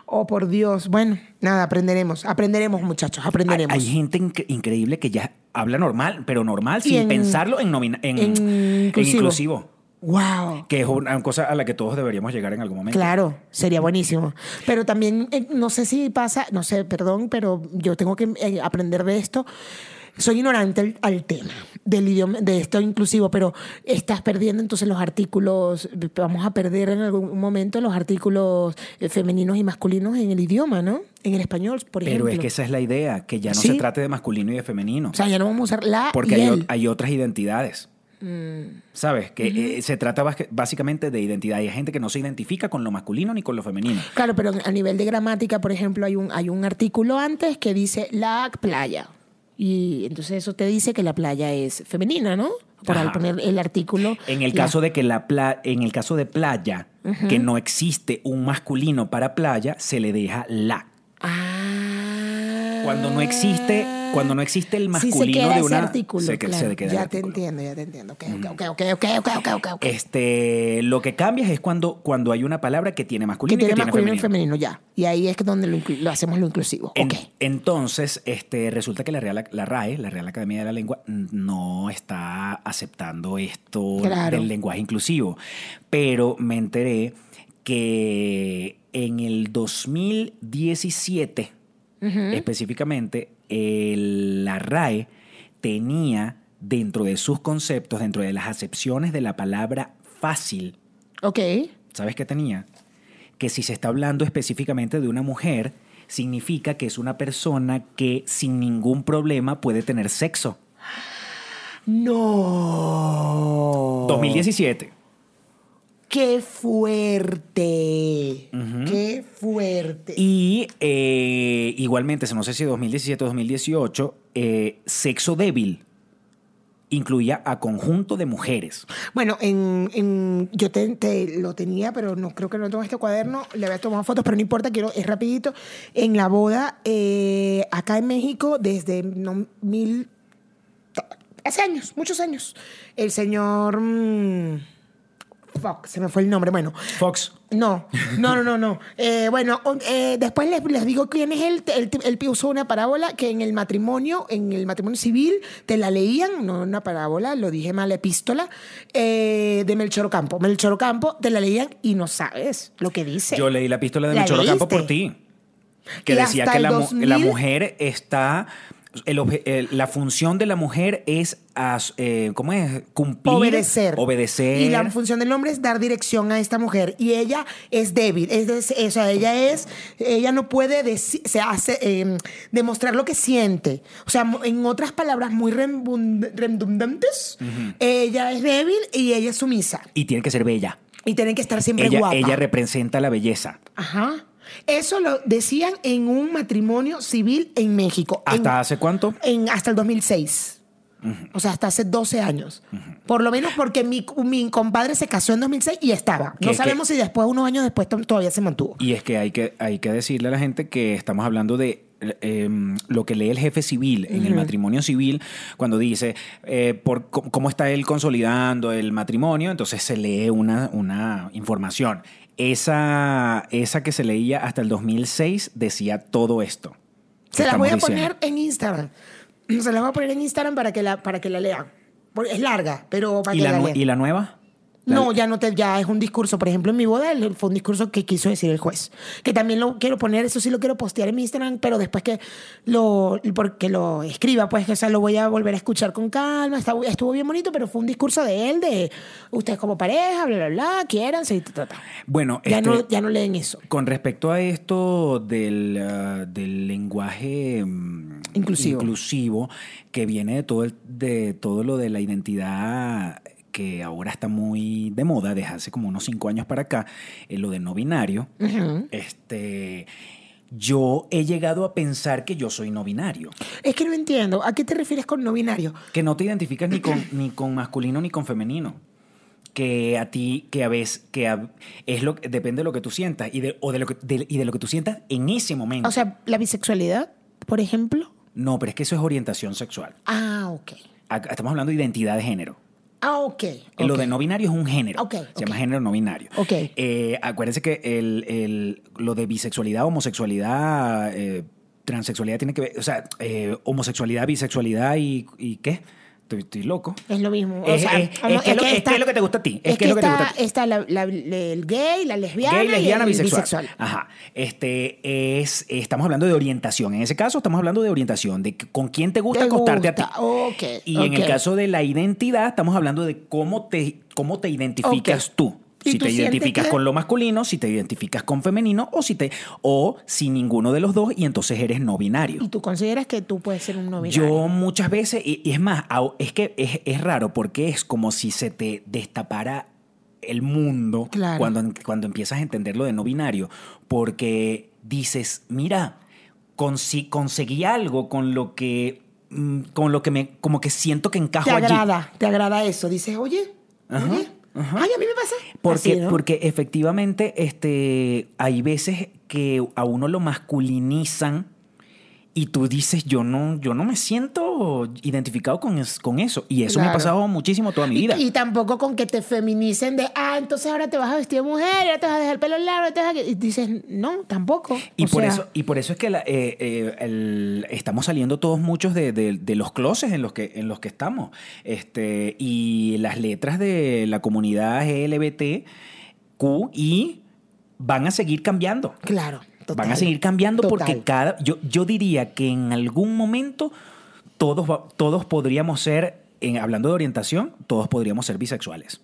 Oh, por Dios. Bueno, nada, aprenderemos. Aprenderemos, muchachos, aprenderemos. hay gente inc- increíble que ya habla normal, pero normal, Y sin en- pensarlo en, en en inclusivo. Wow. Que es una cosa a la que todos deberíamos llegar en algún momento. Claro, sería buenísimo. Pero también, eh, no sé si pasa, no sé, perdón, pero yo tengo que eh, aprender de esto. Soy ignorante al, al tema del idioma, de esto inclusivo, pero estás perdiendo entonces los artículos, vamos a perder en algún momento los artículos eh, femeninos y masculinos en el idioma, ¿no? En el español, por Pero ejemplo. es que esa es la idea, que ya no Sí. se trate de masculino y de femenino. O sea, ya no vamos a usar la porque y hay otras identidades. Mm. ¿Sabes? Que eh, se trata básicamente de identidad. Y hay gente que no se identifica con lo masculino ni con lo femenino. Claro, pero a nivel de gramática, por ejemplo, hay un, hay un artículo antes que dice la playa. Y entonces eso te dice que la playa es femenina, ¿no? Por al poner el artículo. En el la- caso de que la pla- en el caso de playa, que no existe un masculino para playa, se le deja la. Cuando no existe, cuando no existe el Sí, masculino se queda de ese una artículo, se, que- claro. se queda ya te entiendo, ya te entiendo. Ok, ok, ok, ok, ok, ok, ok, ok. Este, lo que cambia es cuando, cuando hay una palabra que tiene que masculino tiene y que tiene masculino femenino. y femenino, ya. Y ahí es que donde lo, hacemos lo inclusivo. En- ok. Entonces, este, resulta que la, Real, la RAE, la Real Academia de la Lengua, no está aceptando esto Claro. del lenguaje inclusivo. Pero me enteré que en el 2017, específicamente, el- la RAE tenía dentro de sus conceptos, dentro de las acepciones de la palabra fácil, Ok. ¿Sabes qué tenía? Que si se está hablando específicamente de una mujer, significa que es una persona que sin ningún problema puede tener sexo. No. 2017. Qué fuerte. Qué fuerte. Y eh, igualmente, no sé si 2017 o 2018, eh, sexo débil incluía a conjunto de mujeres. Bueno, en, en- yo te, te lo tenía, pero no creo que no tengo este cuaderno. Le había tomado fotos, pero no importa, quiero, es rapidito. En la boda, eh, acá en México, desde no, mil... Hace años, muchos años. El señor... mm, fuck, se me fue el nombre. Bueno, Fox. no, no, no, no, no. Eh, bueno, eh, después les, les digo quién es él. Él, él usó una parábola que en el matrimonio, en el matrimonio civil, te la leían, no una parábola, lo dije mal, epístola, eh, de Melchor Ocampo. Melchor Ocampo te la leían y no sabes lo que dice. Yo leí la epístola de ¿La Melchor Ocampo por ti. Que Y decía que el la, mu- 2000 la mujer está. El el- la función de la mujer es, as- eh, ¿cómo es? Cumplir. Obedecer. Obedecer. Y la función del hombre es dar dirección a esta mujer. Y ella es débil. Es de- o sea, ella es. Ella no puede deci- se hace, eh, demostrar lo que siente. O sea, en otras palabras muy redundantes, ella es débil y ella es sumisa. y tiene que ser bella. Y tienen que estar siempre Ella, guapa. ella representa la belleza. Ajá. Eso lo decían en un matrimonio civil en México. En- ¿Hasta hace cuánto? en, hasta el 2006. O sea, hasta hace 12 años. Por lo menos porque mi, mi compadre se casó en 2006 y estaba. Que- No que- sabemos si después, unos años después, to- todavía se mantuvo. Y es que hay que, hay que decirle a la gente que estamos hablando de eh, lo que lee el jefe civil en el matrimonio civil cuando dice eh, por cómo está él consolidando el matrimonio, entonces se lee una, una información. Esa, esa que se leía hasta el 2006 decía todo esto. Se las voy a poner en Instagram. Se las voy a poner en Instagram para que la, para que la lean. Es larga, pero para ¿Y que la, la, lean. ¿Y la nueva? No, ya no te, ya es un discurso. Por ejemplo, en mi boda el- fue un discurso que quiso decir el juez. Que también lo quiero poner, eso sí lo quiero postear en mi Instagram, pero después que lo, porque lo escriba, pues que o sea, lo voy a volver a escuchar con calma. Está- estuvo bien bonito, pero fue un discurso de él, de ustedes como pareja, bla, bla, bla, quiéranse y ta, ta, ta. Bueno, Ya, este, no, ya no leen eso. Con respecto a esto del, ah, del lenguaje mm, Inclusivo. inclusivo, que viene de todo, el- de todo lo de la identidad que ahora está muy de moda desde hace como unos cinco años para acá, eh, lo de no binario, este, yo he llegado a pensar que yo soy no binario, Es que no entiendo. ¿A qué te refieres con no binario? que no te identificas ni con, ni con masculino ni con femenino. Que a ti, que a veces, que a- es lo depende de lo que tú sientas y de, o de lo que, de- y de lo que tú sientas en ese momento. O sea, la bisexualidad, por ejemplo. No, pero es que eso es orientación sexual. Ah, ok. Estamos hablando de identidad de género. Ah, ok. Lo ok. de no binario es un género. Ok, Se llama género no binario. Ok. Eh, acuérdense que el, el- lo de bisexualidad, homosexualidad, eh, transexualidad tiene que ver, o sea, eh, homosexualidad, bisexualidad y, y ¿qué? Estoy, estoy loco. Es lo mismo. Es- es- es que lo- es lo que te gusta a ti. Es que que es lo que te está, gusta a ti. está la- la- el gay, la lesbiana, Gay, lesbiana, y el bisexual. bisexual. Ajá. Este es, estamos hablando de orientación. En ese caso, estamos hablando de orientación, de con quién te gusta Te acostarte a ti. Y en el caso de la identidad, estamos hablando de cómo te, cómo te identificas tú. ¿Y Si te identificas que- con lo masculino, si te identificas con femenino o si te o sin ninguno de los dos y entonces eres no binario. ¿Y tú consideras que tú puedes ser un no binario? Yo muchas veces, y, y es más, es que es, es raro porque es como si se te destapara el mundo Claro. cuando, cuando empiezas a entender lo de no binario, porque dices, mira, consi- conseguí algo con lo que, mm, con lo que me, como que siento que encajo te allí. agrada, te agrada eso. Dices, oye, Ajá, oye, ajá. ay, a mí me pasa. Porque, Así, ¿no? porque efectivamente este, hay veces que a uno lo masculinizan y tú dices, yo no, yo no me siento identificado con, es- con eso. Y eso me ha pasado muchísimo toda mi vida. Y, y tampoco con que te feminicen de, ah, entonces ahora te vas a vestir de mujer, ahora te vas a dejar el pelo largo, te vas a... Y dices, no, tampoco. Y O por, sea, eso, y por eso es que la- eh, eh, el- estamos saliendo todos muchos de, de- de los closets en los que, en los que estamos. Este, y las letras de la comunidad LGBTQ y van a seguir cambiando. Claro. Total. Van a seguir cambiando porque cada. Yo, yo diría que en algún momento todos, todos podríamos ser, en, hablando de orientación, todos podríamos ser bisexuales.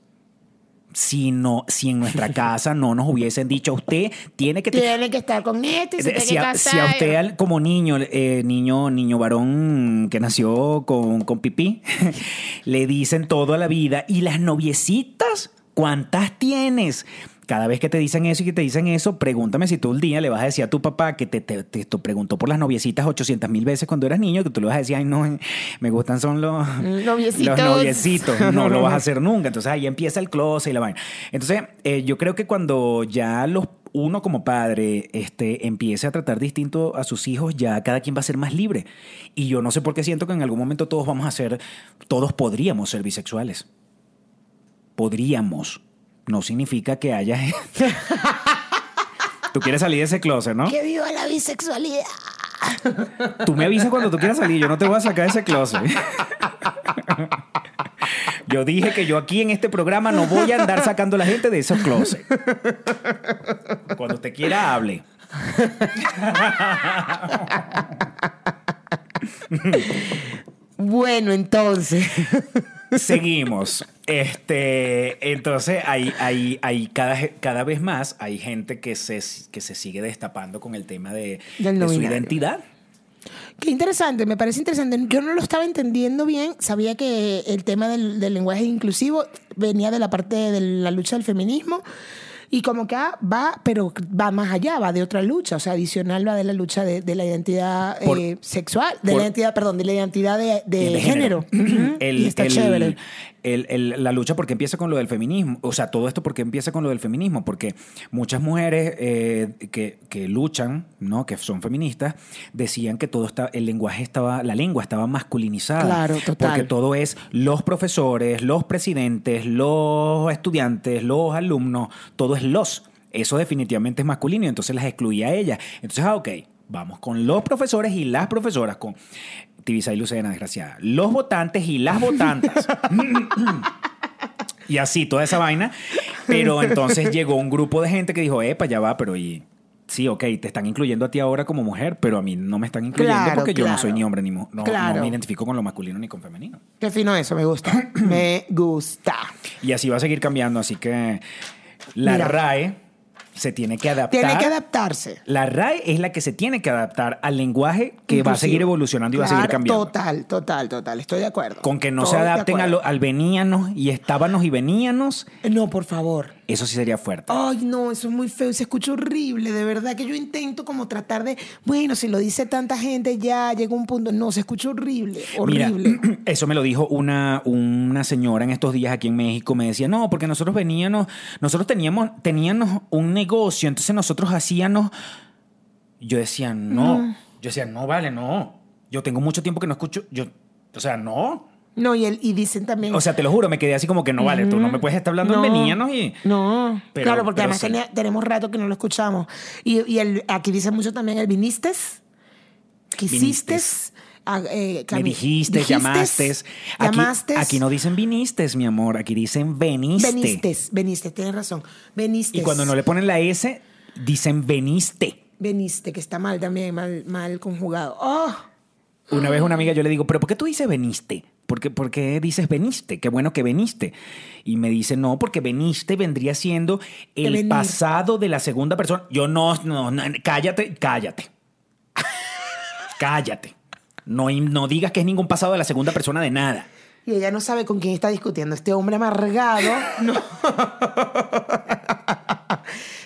Si, no, si en nuestra casa no nos hubiesen dicho, usted tiene que... Tiene que estar con este, se tiene si, que a, si a usted al- como niño, eh, niño, niño varón que nació con, con pipí, le dicen toda la vida, ¿y las noviecitas? ¿Cuántas tienes? Cada vez que te dicen eso y que te dicen eso, pregúntame si tú un día le vas a decir a tu papá que te, te- te- te preguntó por las noviecitas 800 mil veces cuando eras niño, que tú le vas a decir, ay, no, me gustan son los Noviecitos. Los noviecitos. No lo vas a hacer nunca. Entonces ahí empieza el closet y la vaina. Entonces, eh, yo creo que cuando ya los uno como padre este, empiece a tratar distinto a sus hijos, ya cada quien va a ser más libre. Y yo no sé por qué siento que en algún momento todos vamos a ser, todos podríamos ser bisexuales. Podríamos. No significa que haya... Tú quieres salir de ese closet, ¿no? Que viva la bisexualidad. Tú me avisas cuando tú quieras salir, yo no te voy a sacar de ese closet. Yo dije que yo aquí en este programa no voy a andar sacando a la gente de esos closets. Cuando usted quiera, hable. Bueno, entonces. Seguimos. Este, entonces, hay, hay, hay cada, cada vez más hay gente que se, que se sigue destapando con el tema de, Del de no su binario. identidad. Qué interesante, me parece interesante. Yo no lo estaba entendiendo bien. Sabía que el tema del, del lenguaje inclusivo venía de la parte de la lucha del feminismo. Y como que ah, va, pero va más allá, va de otra lucha. O sea, adicional va de la lucha de, de la identidad Por- eh, sexual, de por- la identidad, perdón, de la identidad de, de de género. El- y está el- chévere. El- el- la lucha porque empieza con lo del feminismo. O sea, todo esto porque empieza con lo del feminismo. Porque muchas mujeres eh, que, que luchan, ¿no? que son feministas, decían que todo está, el lenguaje estaba, la lengua estaba masculinizada. Claro, total. Porque todo es los profesores, los presidentes, los estudiantes, los alumnos, todo es los. Eso definitivamente es masculino y entonces las excluía a ellas. Entonces, ah, ok, vamos con los profesores y las profesoras, con Tibisa y Lucena, desgraciada. Los votantes y las votantas. y así, toda esa vaina. Pero entonces llegó un grupo de gente que dijo, epa, ya va, pero y... Sí, ok, te están incluyendo a ti ahora como mujer, pero a mí no me están incluyendo Claro, porque yo no soy ni hombre ni mujer. No, no Claro. me identifico con lo masculino ni con femenino. Qué fino eso, me gusta. me gusta. Y así va a seguir cambiando, así que la Mira. RAE se tiene que adaptar. Tiene que adaptarse. La RAE es la que se tiene que adaptar al lenguaje que va a seguir evolucionando y va a seguir cambiando. Total, total, total. Estoy de acuerdo. Con que no se Estoy adapten a acuerdo. lo- al veníanos y estábamos y veníanos, No, por favor. eso sí sería fuerte. Ay, no, eso es muy feo se escucha horrible. De verdad que yo intento como tratar de, bueno, si lo dice tanta gente ya llega un punto. No, se escucha horrible, horrible. Mira, eso me lo dijo una, una señora en estos días aquí en México. Me decía, no, porque nosotros veníamos, nosotros teníamos, teníamos un negocio, entonces nosotros hacíamos. Yo decía, no. Yo decía, no, vale, no. Yo tengo mucho tiempo que no escucho. Yo, o sea, no. No, y, el, y dicen también. O sea, te lo juro, me quedé así como que no vale, tú no me puedes estar hablando No, en veníanos y. No, Pero- claro, porque además sí. tenía- tenemos rato que no lo escuchamos. Y, y el, aquí dice mucho también el vinistes, quisiste, ah, eh, Me dijiste, llamaste. Aquí, no dicen vinistes, mi amor, aquí dicen veniste. Venistes, veniste, tienes razón. Venistes. Y cuando no le ponen la S, dicen veniste. Veniste, que está mal también, mal, mal conjugado. ¡Oh! Una vez una amiga yo le digo, pero ¿por qué tú dices veniste? ¿Por qué, por qué dices veniste? Qué bueno que veniste. Y me dice, no, porque veniste vendría siendo el pasado de la segunda persona. Yo no, no, no, cállate, cállate. cállate. No, no digas que es ningún pasado de la segunda persona de nada. Y ella no sabe con quién está discutiendo. Este hombre amargado. No.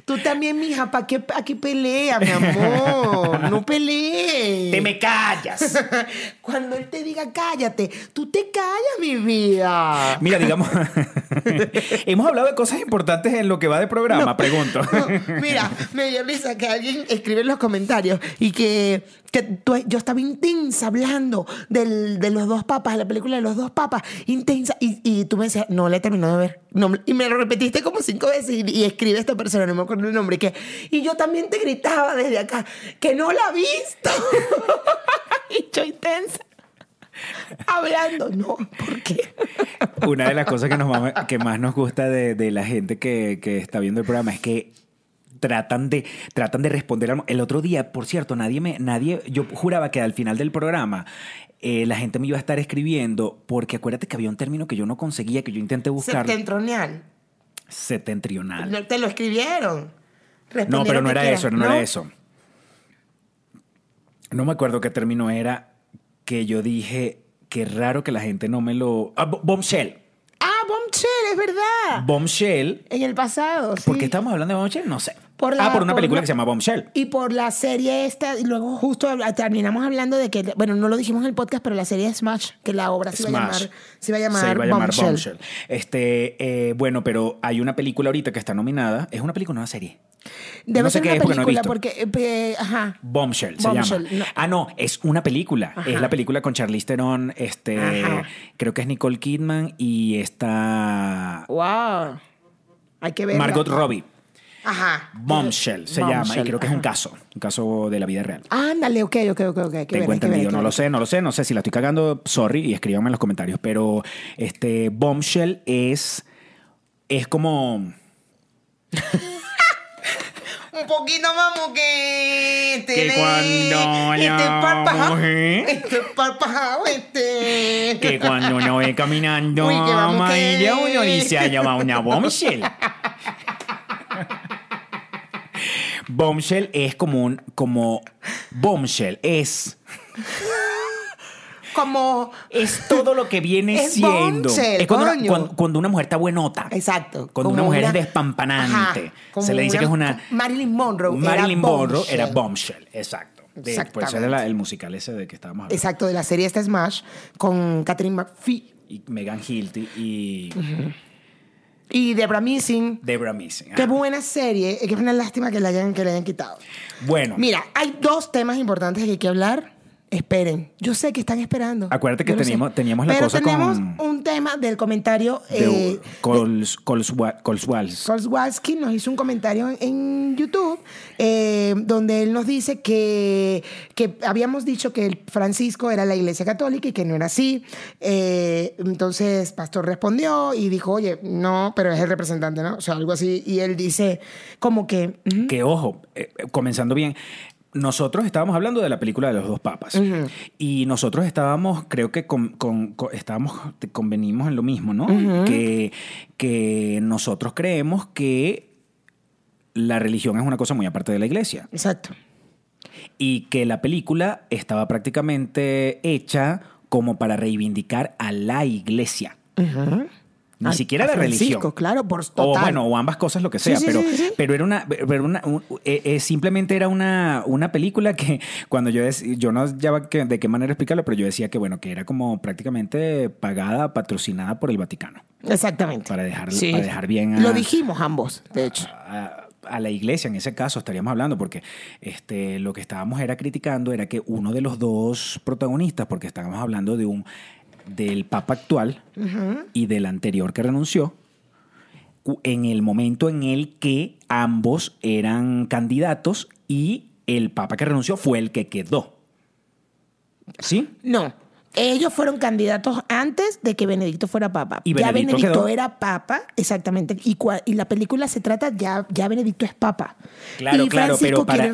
Tú también, mija, ¿para qué, pa' qué pelea, mi amor? No pelees. ¡Te me callas! Cuando él te diga cállate, tú te callas, mi vida. Mira, digamos, Hemos hablado de cosas importantes en lo que va de programa, No. pregunto. No, mira, me dio risa que alguien escribe en los comentarios y que, que tú- yo estaba intensa hablando del- de los dos papas, la película de los dos papas, intensa. Y, y tú me decías, no la he terminado de ver. No y me lo repetiste como cinco veces y, y escribe esta persona, no me acuerdo el nombre. Que, y yo también te gritaba desde acá, que no la ha visto. y yo intensa. Hablando, no, ¿por qué? Una de las cosas que, nos más, que más nos gusta de, de la gente que, que está viendo el programa es que tratan de, tratan de responder. al- El otro día, por cierto, nadie me, nadie, yo juraba que al final del programa eh, la gente me iba a estar escribiendo, porque acuérdate que había un término que yo no conseguía, que yo intenté buscar. Septentrional. Setentrional. No, Te lo escribieron. No, pero no era eso, no, era eso. No me acuerdo qué término era que yo dije, qué raro que la gente no me lo... Ah, bo- bombshell. Ah, Bombshell, es verdad. Bombshell. en el pasado, sí. ¿Por qué estamos hablando de Bombshell? No sé. Por la- ah, por una por película una- que se llama Bombshell. Y por la serie esta, y luego justo terminamos hablando de que, bueno, no lo dijimos en el podcast, pero la serie de Smash, que la obra se iba a llamar, se iba a llamar, Se iba a llamar Bombshell. Bombshell. Este, eh, bueno, pero hay una película ahorita que está nominada. ¿Es una película una serie? Debe No sé ser qué una es porque no he película, visto. porque, eh, ajá. Bombshell se llama. no. Ah, no, es una película. Ajá. Es la película con Charlize Theron, este, Ajá. creo que es Nicole Kidman y está Wow. Hay que ver. Margot Robbie. Ajá. Bombshell se llama y Bombshell, creo que es un caso, un caso de la vida real. Ándale, ok, ok, ok, ok. hay entendido, que no lo sé, no lo sé, no sé si la estoy cagando, sorry, y escríbanme en los comentarios, pero este Bombshell es es como Un poquito más que Que cuando este la parpajado, mujer- este parpajado, este que cuando uno ve caminando Uy, que vamos que- uno dice, "Ah, llama una bombshell. Bombshell es como un, como bombshell es, como es todo lo que viene Es siendo. bombshell, es cuando una, cuando- cuando una mujer está buenota. Exacto. Cuando una mujer es despampanante. Ajá, Se le dice que es una- Marilyn Monroe. Marilyn era Monroe era bombshell, exacto. De, pues ese era la- el musical ese de que estábamos hablando. Exacto, de la serie esta Smash con Catherine McPhee Y Megan Hilty y y Debra Missing. Debra Missing. Qué buena serie. Es una lástima que la hayan, que la hayan quitado. Bueno, Mira, hay dos temas importantes que hay que hablar. Esperen. Yo sé que están esperando. Acuérdate que teníamos- teníamos la Pero cosa tenemos con- un tema del comentario. de eh. Kolswalski nos hizo un comentario en, en YouTube eh, donde él nos dice que, que habíamos dicho que el Francisco era la iglesia católica y que no era así. Eh, entonces Pastor respondió y dijo, oye, no, pero es el representante, ¿no? O sea, algo así. Y él dice como que... Que ojo, eh, comenzando bien. Nosotros estábamos hablando de la película de los dos papas. Y nosotros estábamos, creo que con, con- con- estábamos, convenimos en lo mismo, ¿no? que, que nosotros creemos que la religión es una cosa muy aparte de la iglesia. Exacto. y que la película estaba prácticamente hecha como para reivindicar a la iglesia. Ni Al- siquiera a la Francisco, religión. claro, por O total. bueno, o ambas cosas, lo que sea. sí, pero, sí, sí. pero era una, pero una un- eh, eh, simplemente era una, una película que cuando yo decía, yo no ya que- de qué manera explicarlo, pero yo decía que bueno, que era como prácticamente pagada, patrocinada por el Vaticano. Exactamente. Para dejar- para dejar bien a- Lo dijimos ambos, de hecho. a, a la iglesia en ese caso estaríamos hablando porque este lo que estábamos era criticando era que uno de los dos protagonistas porque estábamos hablando de un del papa actual y del anterior que renunció en el momento en el que ambos eran candidatos y el papa que renunció fue el que quedó ¿sí? No. Ellos fueron candidatos antes de que Benedicto fuera papa. Y ya Benedicto era papa, exactamente. Y, cua- y la película se trata, ya, ya Benedicto es papa. Claro, y claro, pero, para,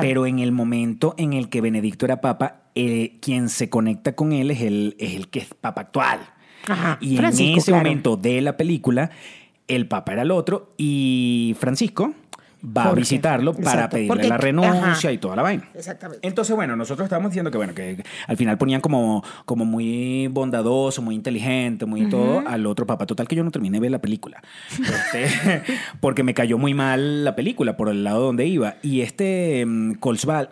pero, en el momento en el que Benedicto era papa, eh, quien se conecta con él es el, es el que es papa actual. Ajá, y Francisco, en ese claro. momento de la película, el papa era el otro y Francisco va a visitarlo para exacto, pedirle porque- la renuncia ajá. y toda la vaina. Exactamente. Entonces, bueno, nosotros estábamos diciendo que, bueno, que al final ponían como, como muy bondadoso, muy inteligente, muy todo al otro papá. Total que yo no terminé de ver la película. Este, porque me cayó muy mal la película por el lado donde iba. Y este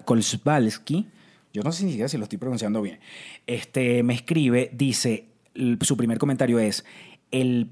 Kolsvalski, yo no sé ni siquiera si lo estoy pronunciando bien, este, me escribe, dice, su primer comentario es, el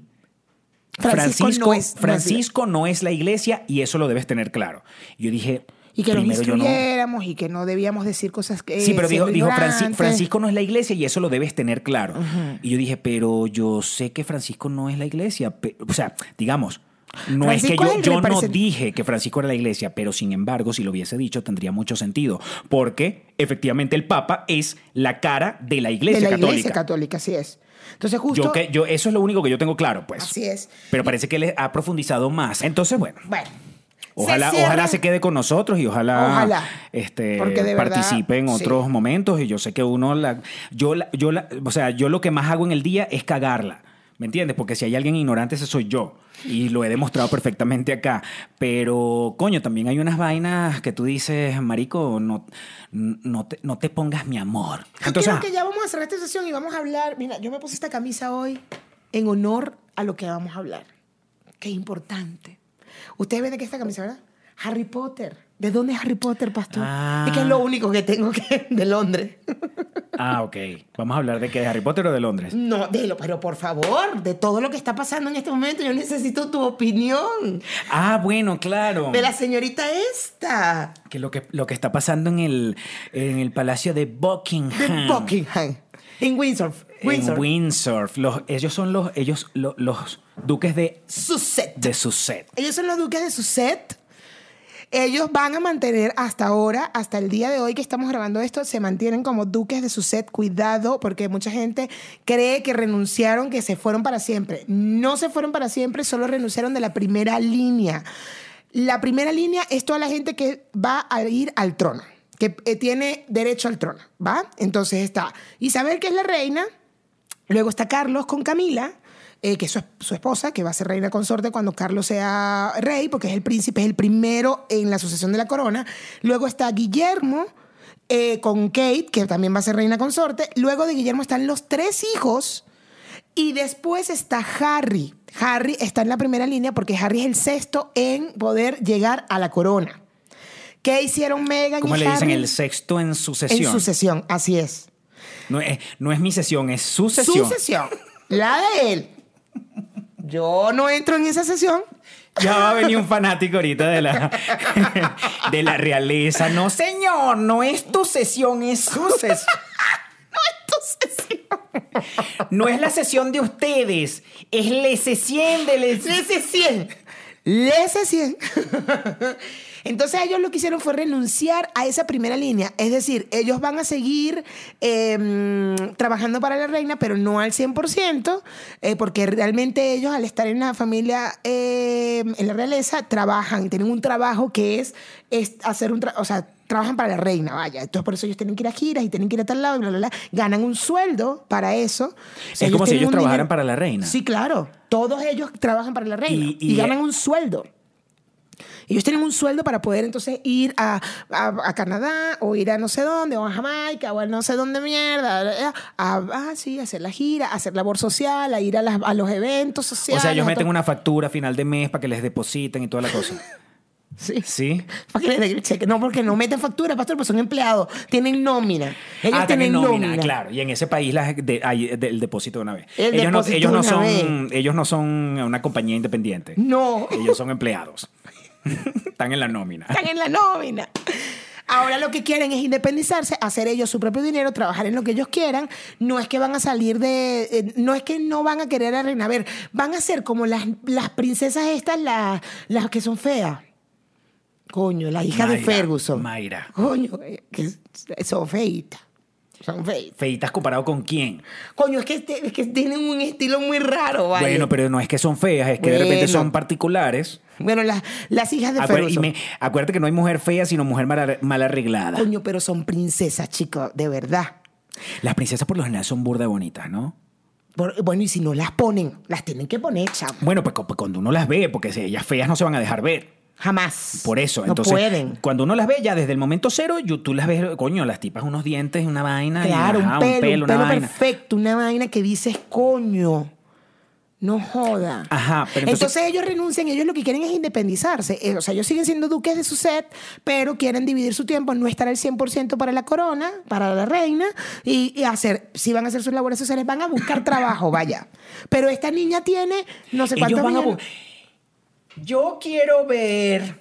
Francisco Francisco, no es- no Francisco no la iglesia y eso lo debes tener claro. Yo dije, Y que nos primero yo no. instruyéramos y que no debíamos decir cosas que. Sí, pero dijo, dijo Franci- ignorantes. Francisco no es la iglesia y eso lo debes tener claro. Y yo dije, pero yo sé que Francisco no es la iglesia. O sea, digamos, no Francisco es que yo, yo no dije que Francisco era la iglesia, pero sin embargo, si lo hubiese dicho, tendría mucho sentido. Porque efectivamente el Papa es la cara de la iglesia de la católica. iglesia católica, así es. Entonces, justo. Yo que, yo, eso es lo único que yo tengo claro, pues. Así es. Pero parece que él ha profundizado más. Entonces, bueno. Bueno. Ojalá, se cierra- ojalá se quede con nosotros y ojalá, Ojalá. Este, verdad, participe en sí. otros momentos. Y yo sé que uno la, yo la, yo la, o sea, yo lo que más hago en el día es cagarla. ¿Me entiendes? Porque si hay alguien ignorante, ese soy yo. Y lo he demostrado perfectamente acá. Pero, coño, también hay unas vainas que tú dices, marico, no, no, te, no te pongas mi amor. Yo Entonces, quiero que ya vamos a cerrar esta sesión y vamos a hablar. Mira, yo me puse esta camisa hoy en honor a lo que vamos a hablar. Qué importante. Ustedes ven de qué es esta camisa, ¿verdad? Harry Potter. ¿De dónde es Harry Potter, pastor? Ah. Es que es lo único que tengo que de Londres. ah, ok. Vamos a hablar de qué, de Harry Potter o de Londres. No, de lo, pero por favor, de todo lo que está pasando en este momento, yo necesito tu opinión. Ah, bueno, claro. De la señorita esta. que lo que lo que está pasando en el en el palacio de Buckingham De Buckingham. En Windsor. Windsor. en Windsor los, ellos son los ellos lo- los duques de Sussex. de Sussex Ellos son los duques de Sussex. Ellos van a mantener hasta ahora, hasta el día de hoy que estamos grabando esto, se mantienen como duques de Sussex. Cuidado, porque mucha gente cree que renunciaron, que se fueron para siempre. No se fueron para siempre, solo renunciaron de la primera línea. La primera línea es toda la gente que va a ir al trono, que eh, tiene derecho al trono, ¿va? Entonces está Isabel, que es la reina, Luego está Carlos con Camila, eh, que es su, su esposa, que va a ser reina consorte cuando Carlos sea rey, porque es el príncipe, es el primero en la sucesión de la corona. Luego está Guillermo eh, con Kate, que también va a ser reina consorte. Luego de Guillermo están los tres hijos. Y después está Harry. Harry está en la primera línea porque Harry es el sexto en poder llegar a la corona. ¿Qué hicieron Meghan ¿Cómo y le dicen Harry? el sexto en sucesión? En sucesión, así es. No, es, no es mi sesión, es su sesión. Su sesión. La de él. Yo no entro en esa sesión. Ya va a venir un fanático ahorita de la, de la realeza. No, señor, no es tu sesión, es su sesión. Tu sesión. No es la sesión de ustedes, es la sesión de les... Lese 100. Lese 100. Entonces ellos lo que hicieron fue renunciar a esa primera línea. Es decir, ellos van a seguir eh, trabajando para la reina, pero no al 100%, eh, porque realmente ellos al estar en la familia, eh, en la realeza, trabajan, tienen un trabajo que es, es hacer un... tra- o sea, trabajan para la reina, vaya. Entonces por eso ellos tienen que ir a giras y tienen que ir a tal lado y bla, bla, bla. Ganan un sueldo para eso. Es como si ellos trabajaran para la reina. Sí, claro. Todos ellos trabajan para la reina Y- y, y- ganan un sueldo. Ellos tienen un sueldo para poder entonces ir a, a- a Canadá o ir a no sé dónde, o a Jamaica, o a no sé dónde mierda, a, ah, sí, hacer la gira, a hacer labor social, a ir a, las- a los eventos O sociales. sea, ellos meten todo. una factura a final de mes para que les depositen y toda la cosa. Sí. ¿Sí? Para que les den el cheque. No, porque no meten factura, pastor, pues son empleados. Tienen nómina. Ellos ah, tienen nómina. claro. Y en ese país las de- hay de- el depósito de una vez. El ellos no, ellos, son, ellos no son una compañía independiente. No. Ellos son empleados. Están en la nómina. Están en la nómina. Ahora lo que quieren es independizarse, hacer ellos su propio dinero, trabajar en lo que ellos quieran. No es que van a salir de. eh, no es que no van a querer a Reina. A ver, van a ser como las, las princesas estas, las, las que son feas. Coño, la hija de Ferguson. Mayra. Coño, eh, que son feitas. Son feitas. ¿Feitas comparado con quién? Coño, es que, te- es que tienen un estilo muy raro, ¿vale? Bueno, pero no es que son feas, es que de repente son particulares. Bueno, las, las hijas de Acuer- y me- acuérdate que no hay mujer fea, sino mujer mal, mal arreglada. Coño, pero son princesas, chicos, de verdad. Las princesas por lo general son burda bonitas, ¿no? Bueno, y si no las ponen, las tienen que poner, chamo. Bueno, pues, pues cuando uno las ve, porque si ellas feas no se van a dejar ver. Jamás. Por eso, no entonces, pueden. cuando uno las ve ya desde el momento cero, yo- tú las ves, coño, las tipas unos dientes, una vaina, y, Claro, ajá, un pelo, un pelo, una vaina. perfecto, una vaina que dices, coño. No joda. Ajá, pero entonces- ellos renuncian, ellos lo que quieren es independizarse. Eh, O sea, ellos siguen siendo duques de su set, pero quieren dividir su tiempo, no estar al 100% para la corona, para la reina, y, y hacer, si van a hacer sus labores sociales, van a buscar trabajo, vaya. Pero esta niña tiene no sé Ellos cuántos van a millones- bu- Yo quiero ver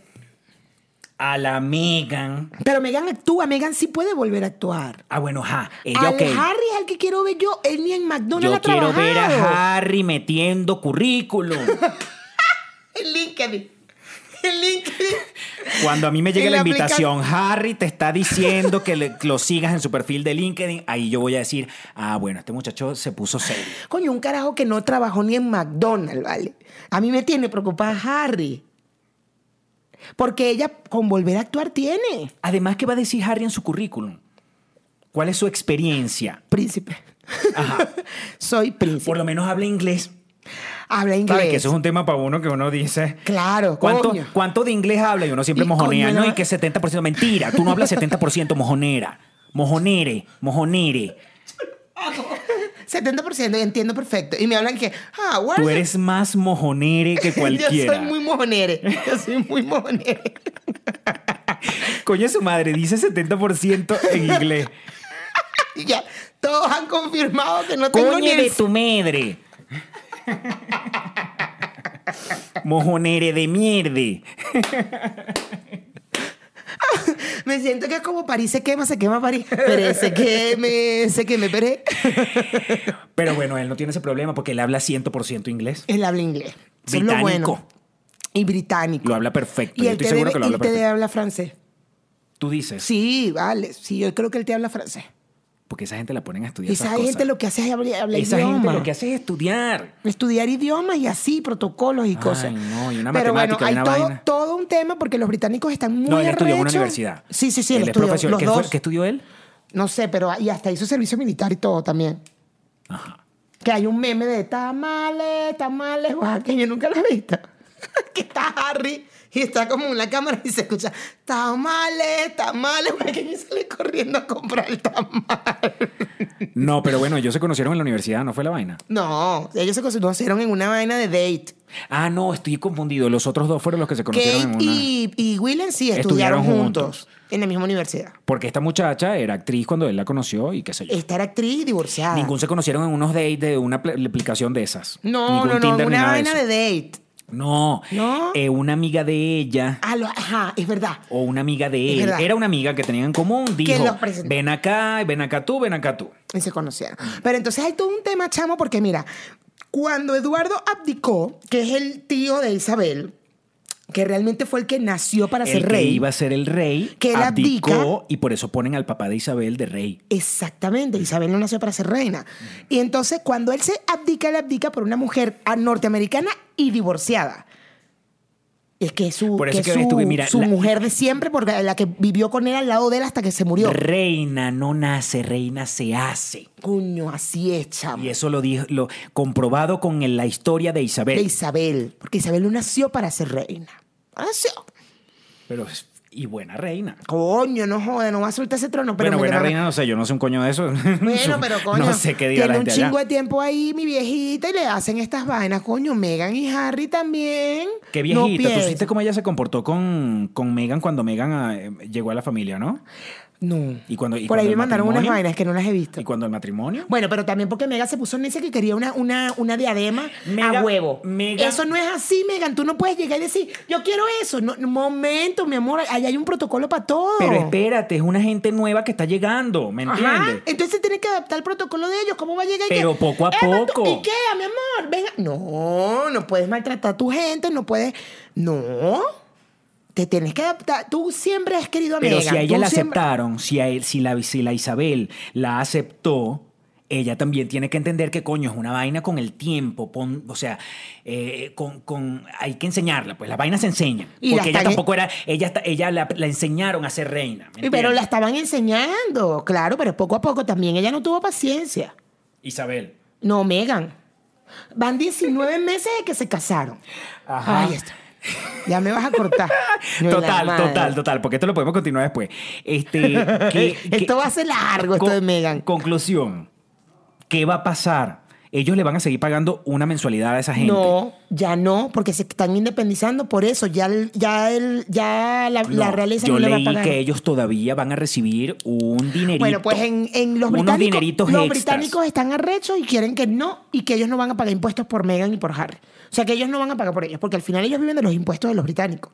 a la Megan. Pero Megan actúa, Megan sí puede volver a actuar. Ah, bueno, ja. Ella, Al. Harry es al que quiero ver yo, él ni en McDonald's Yo ha quiero ver a Harry metiendo currículum. LinkedIn. En LinkedIn. Cuando a mí me llegue la invitación, Harry te está diciendo que le- lo sigas en su perfil de LinkedIn, ahí yo voy a decir, ah, bueno, este muchacho se puso serio. Coño, un carajo que no trabajó ni en McDonald's, ¿vale? A mí me tiene preocupada Harry. Porque ella con volver a actuar tiene. Además, ¿qué va a decir Harry en su currículum? ¿Cuál es su experiencia? Príncipe. Ajá. Soy príncipe. Por lo menos habla inglés. Habla inglés. ¿Sabes? Que eso es un tema para uno que uno dice. Claro, ¿Cuánto, coño. ¿Cuánto de inglés habla? Y uno siempre Y mojonea. coño, no, no. y que 70%. Mentira, tú no hablas 70% mojonera. Mojonere, mojonere. 70% y entiendo perfecto. Y me hablan que, ah, what Tú eres más mojonere que cualquiera. Yo soy muy mojonere. Yo soy muy mojonere. Coño, su madre dice 70% en inglés. Y ya, todos han confirmado que no tengo ni Coño de el... tu madre. Mojonere de mierde. Me siento que es como París se quema, se quema París. Pero se queme, se queme, pero Pero bueno, él no tiene ese problema porque él habla 100% inglés. él habla inglés. Eso es lo bueno. Y británico. Lo habla perfecto. Y Yo él estoy te, seguro debe- que lo habla él te perfecto. habla francés. Tú dices. Sí, vale. Sí, yo creo que él te habla francés. Porque esa gente la ponen a estudiar Esa esas gente cosas. lo que hace es hablar, hablar Esa idioma. gente lo que hace es estudiar. Estudiar idiomas y así, protocolos y cosas. no, y una Pero bueno, matemática hay una todo, vaina. todo un tema porque los británicos están muy no, él estudió en una universidad. Sí, sí, sí, él, él es estudió. profesor. Los ¿Qué, dos. fue- qué estudió él? No sé, pero y hasta hizo servicio militar y todo también. Ajá. Que hay un meme de tamales, tamales, oaxaqueño, nunca lo he visto. que está Harry y está como en la cámara y se escucha tamales, tamales, oaxaqueño y sale corriendo a comprar el tamal. No, pero bueno, ellos se conocieron en la universidad, ¿no fue la vaina? No, ellos se conocieron en una vaina de date. Ah, no, estoy confundido. Los otros dos fueron los que se conocieron Kate en una... y, y William sí Estudiaron estudiaron, juntos. juntos, en la misma universidad. Porque esta muchacha era actriz cuando él la conoció y qué sé yo. Esta era actriz divorciada. Ningún se conocieron en unos dates de una pl- aplicación de esas. No, Ningún no, no, Tinder una vaina de date. No, ¿No? eh, una amiga de ella Ah, lo- ajá, es verdad. o una amiga de él. Era una amiga que tenían en común. Dijo, ven acá, ven acá tú, ven acá tú. Y se conocieron. Pero entonces hay todo un tema, chamo, porque mira, cuando Eduardo abdicó, que es el tío de Isabel, que realmente fue el que nació para el ser que rey. iba a ser el rey Que él abdicó abdica. y por eso ponen al papá de Isabel de rey. Exactamente, Isabel no nació para ser reina. Y entonces cuando él se abdica, él abdica por una mujer norteamericana y divorciada. Es que su, Por eso que su, mira, su la- mujer de siempre, porque la que vivió con él al lado de él hasta que se murió. Reina no nace, reina se hace. Coño, así es, chamo. Y eso lo dijo, lo comprobado con la historia de Isabel. De Isabel, porque Isabel no nació para ser reina. Nació. Pero es- y buena reina. Coño, no joda, no va a soltar ese trono. Pero bueno, buena reina, no sé, yo no sé un coño de eso. Bueno, pero coño. No sé qué diga la Tiene un gente allá. chingo de tiempo ahí, mi viejita, y le hacen estas vainas. Coño, Megan y Harry también. Qué No viejita. Tú viste cómo ella se comportó con, con Megan cuando Megan eh, llegó a la familia, ¿no? No. Y cuando- y Por ahí me mandaron unas vainas que no las he visto. Y cuando el matrimonio. Bueno, pero también porque Megan se puso necia que quería una, una, una diadema Megan- a huevo. Megan- Eso no es así, Megan. Tú no puedes llegar y decir, yo quiero eso. No, momento, mi amor. Ahí hay un protocolo para todo. Pero espérate, es una gente nueva que está llegando, ¿me Ajá. entiendes? Entonces tienes que adaptar el protocolo de ellos. ¿Cómo va a llegar? y Pero que, poco a "Eva, tú- poco". ¿Y qué, mi amor? Venga. No, no puedes maltratar a tu gente, no puedes. No. Te tienes que adaptar. Tú siempre has querido a Pero Megan. si a ella la siempre- aceptaron, si, a él, si, la, si la Isabel la aceptó, ella también tiene que entender que coño es una vaina con el tiempo. pon- o sea, eh, con, con- hay que enseñarla, pues las vainas se enseñan. Y porque ella tampoco era, ella, está- ella la, la enseñaron a ser reina. ¿me Pero la estaban enseñando, claro, pero poco a poco también ella no tuvo paciencia. Isabel. No, Megan. Van 19 meses de que se casaron. Ajá. Ay, esto. Ya me vas a cortar. Yo, la Total, total, total, porque esto lo podemos continuar después. Este, que- que- Esto va a ser largo, esto de Megan. Conclusión. ¿Qué va a pasar? ellos le van a seguir pagando una mensualidad a esa gente. No, ya no, porque se están independizando por eso. Ya, el- ya, el, ya la, la No, realeza yo no le va a leí pagar. que ellos todavía van a recibir un dinerito. Bueno, pues en, en los unos británicos, dineritos los extras. británicos están arrechos y quieren que no, y que ellos no van a pagar impuestos por Meghan y por Harry. O sea, que ellos no van a pagar por ellos, porque al final ellos viven de los impuestos de los británicos.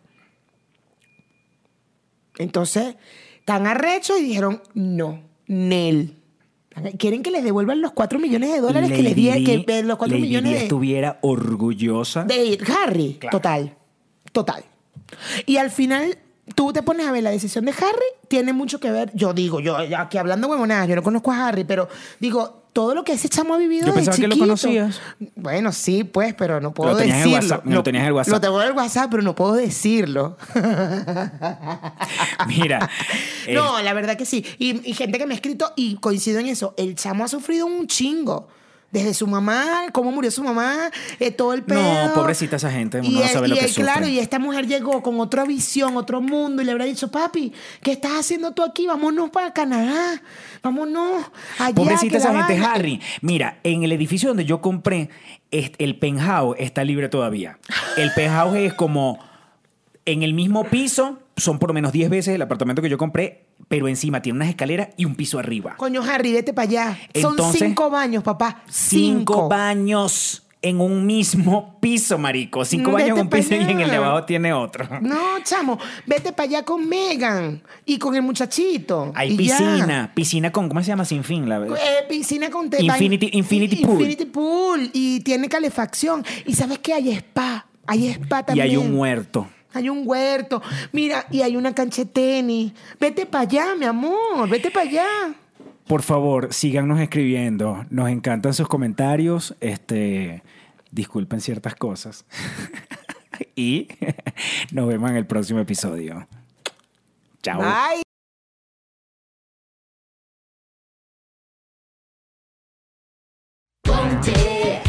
Entonces, están arrechos y dijeron, no, Nel. Quieren que les devuelvan los 4 millones de dólares que les Lady di, Di- que, los 4 Lady millones de, estuviera orgullosa. de Harry. Claro. Total. Total. Y al final, tú te pones a ver la decisión de Harry, tiene mucho que ver. Yo digo, yo aquí hablando huevonadas, yo no conozco a Harry, pero digo, todo lo que ese chamo ha vivido Yo desde pensaba que lo conocías. Bueno, sí, pues, pero no puedo Lo tenías en decirlo. WhatsApp, lo tenías en WhatsApp. Lo tengo en el WhatsApp, pero no puedo decirlo. Mira. eh, No, la verdad que sí. Y, y gente que me ha escrito y coincido en eso. El chamo ha sufrido un chingo. Desde su mamá, cómo murió su mamá, eh, todo el pedo. No, pobrecita esa gente, uno y no él- sabe lo y que él, Claro, y esta mujer llegó con otra visión, otro mundo, y le habrá dicho, papi, ¿qué estás haciendo tú aquí? Vámonos para Canadá. Vámonos allá. Pobrecita esa gente, vaina". Harry. Mira, en el edificio donde yo compré, el penthouse está libre todavía. El penthouse es como en el mismo piso, son por lo menos 10 veces el apartamento que yo compré, pero encima tiene unas escaleras y un piso arriba. Coño, Harry, vete para allá. Son cinco baños, papá. Cinco Cinco. baños en un mismo piso, marico. Cinco Vete baños en un piso y en el de abajo tiene otro. No, chamo, vete para allá con Megan y con el muchachito. Hay y ya. piscina, piscina con, ¿cómo se llama? Sin fin, la verdad. Eh, piscina con Infinity- Infinity pool. Infinity pool. Y tiene calefacción. Y sabes que hay spa. Hay spa Y también. hay un huerto. Hay un huerto. Mira, y hay una cancha de tenis. Vete para allá, mi amor. Vete para allá. Por favor, síganos escribiendo. Nos encantan sus comentarios. Este, disculpen ciertas cosas. y nos vemos en el próximo episodio. Chao. Bye. Ponte,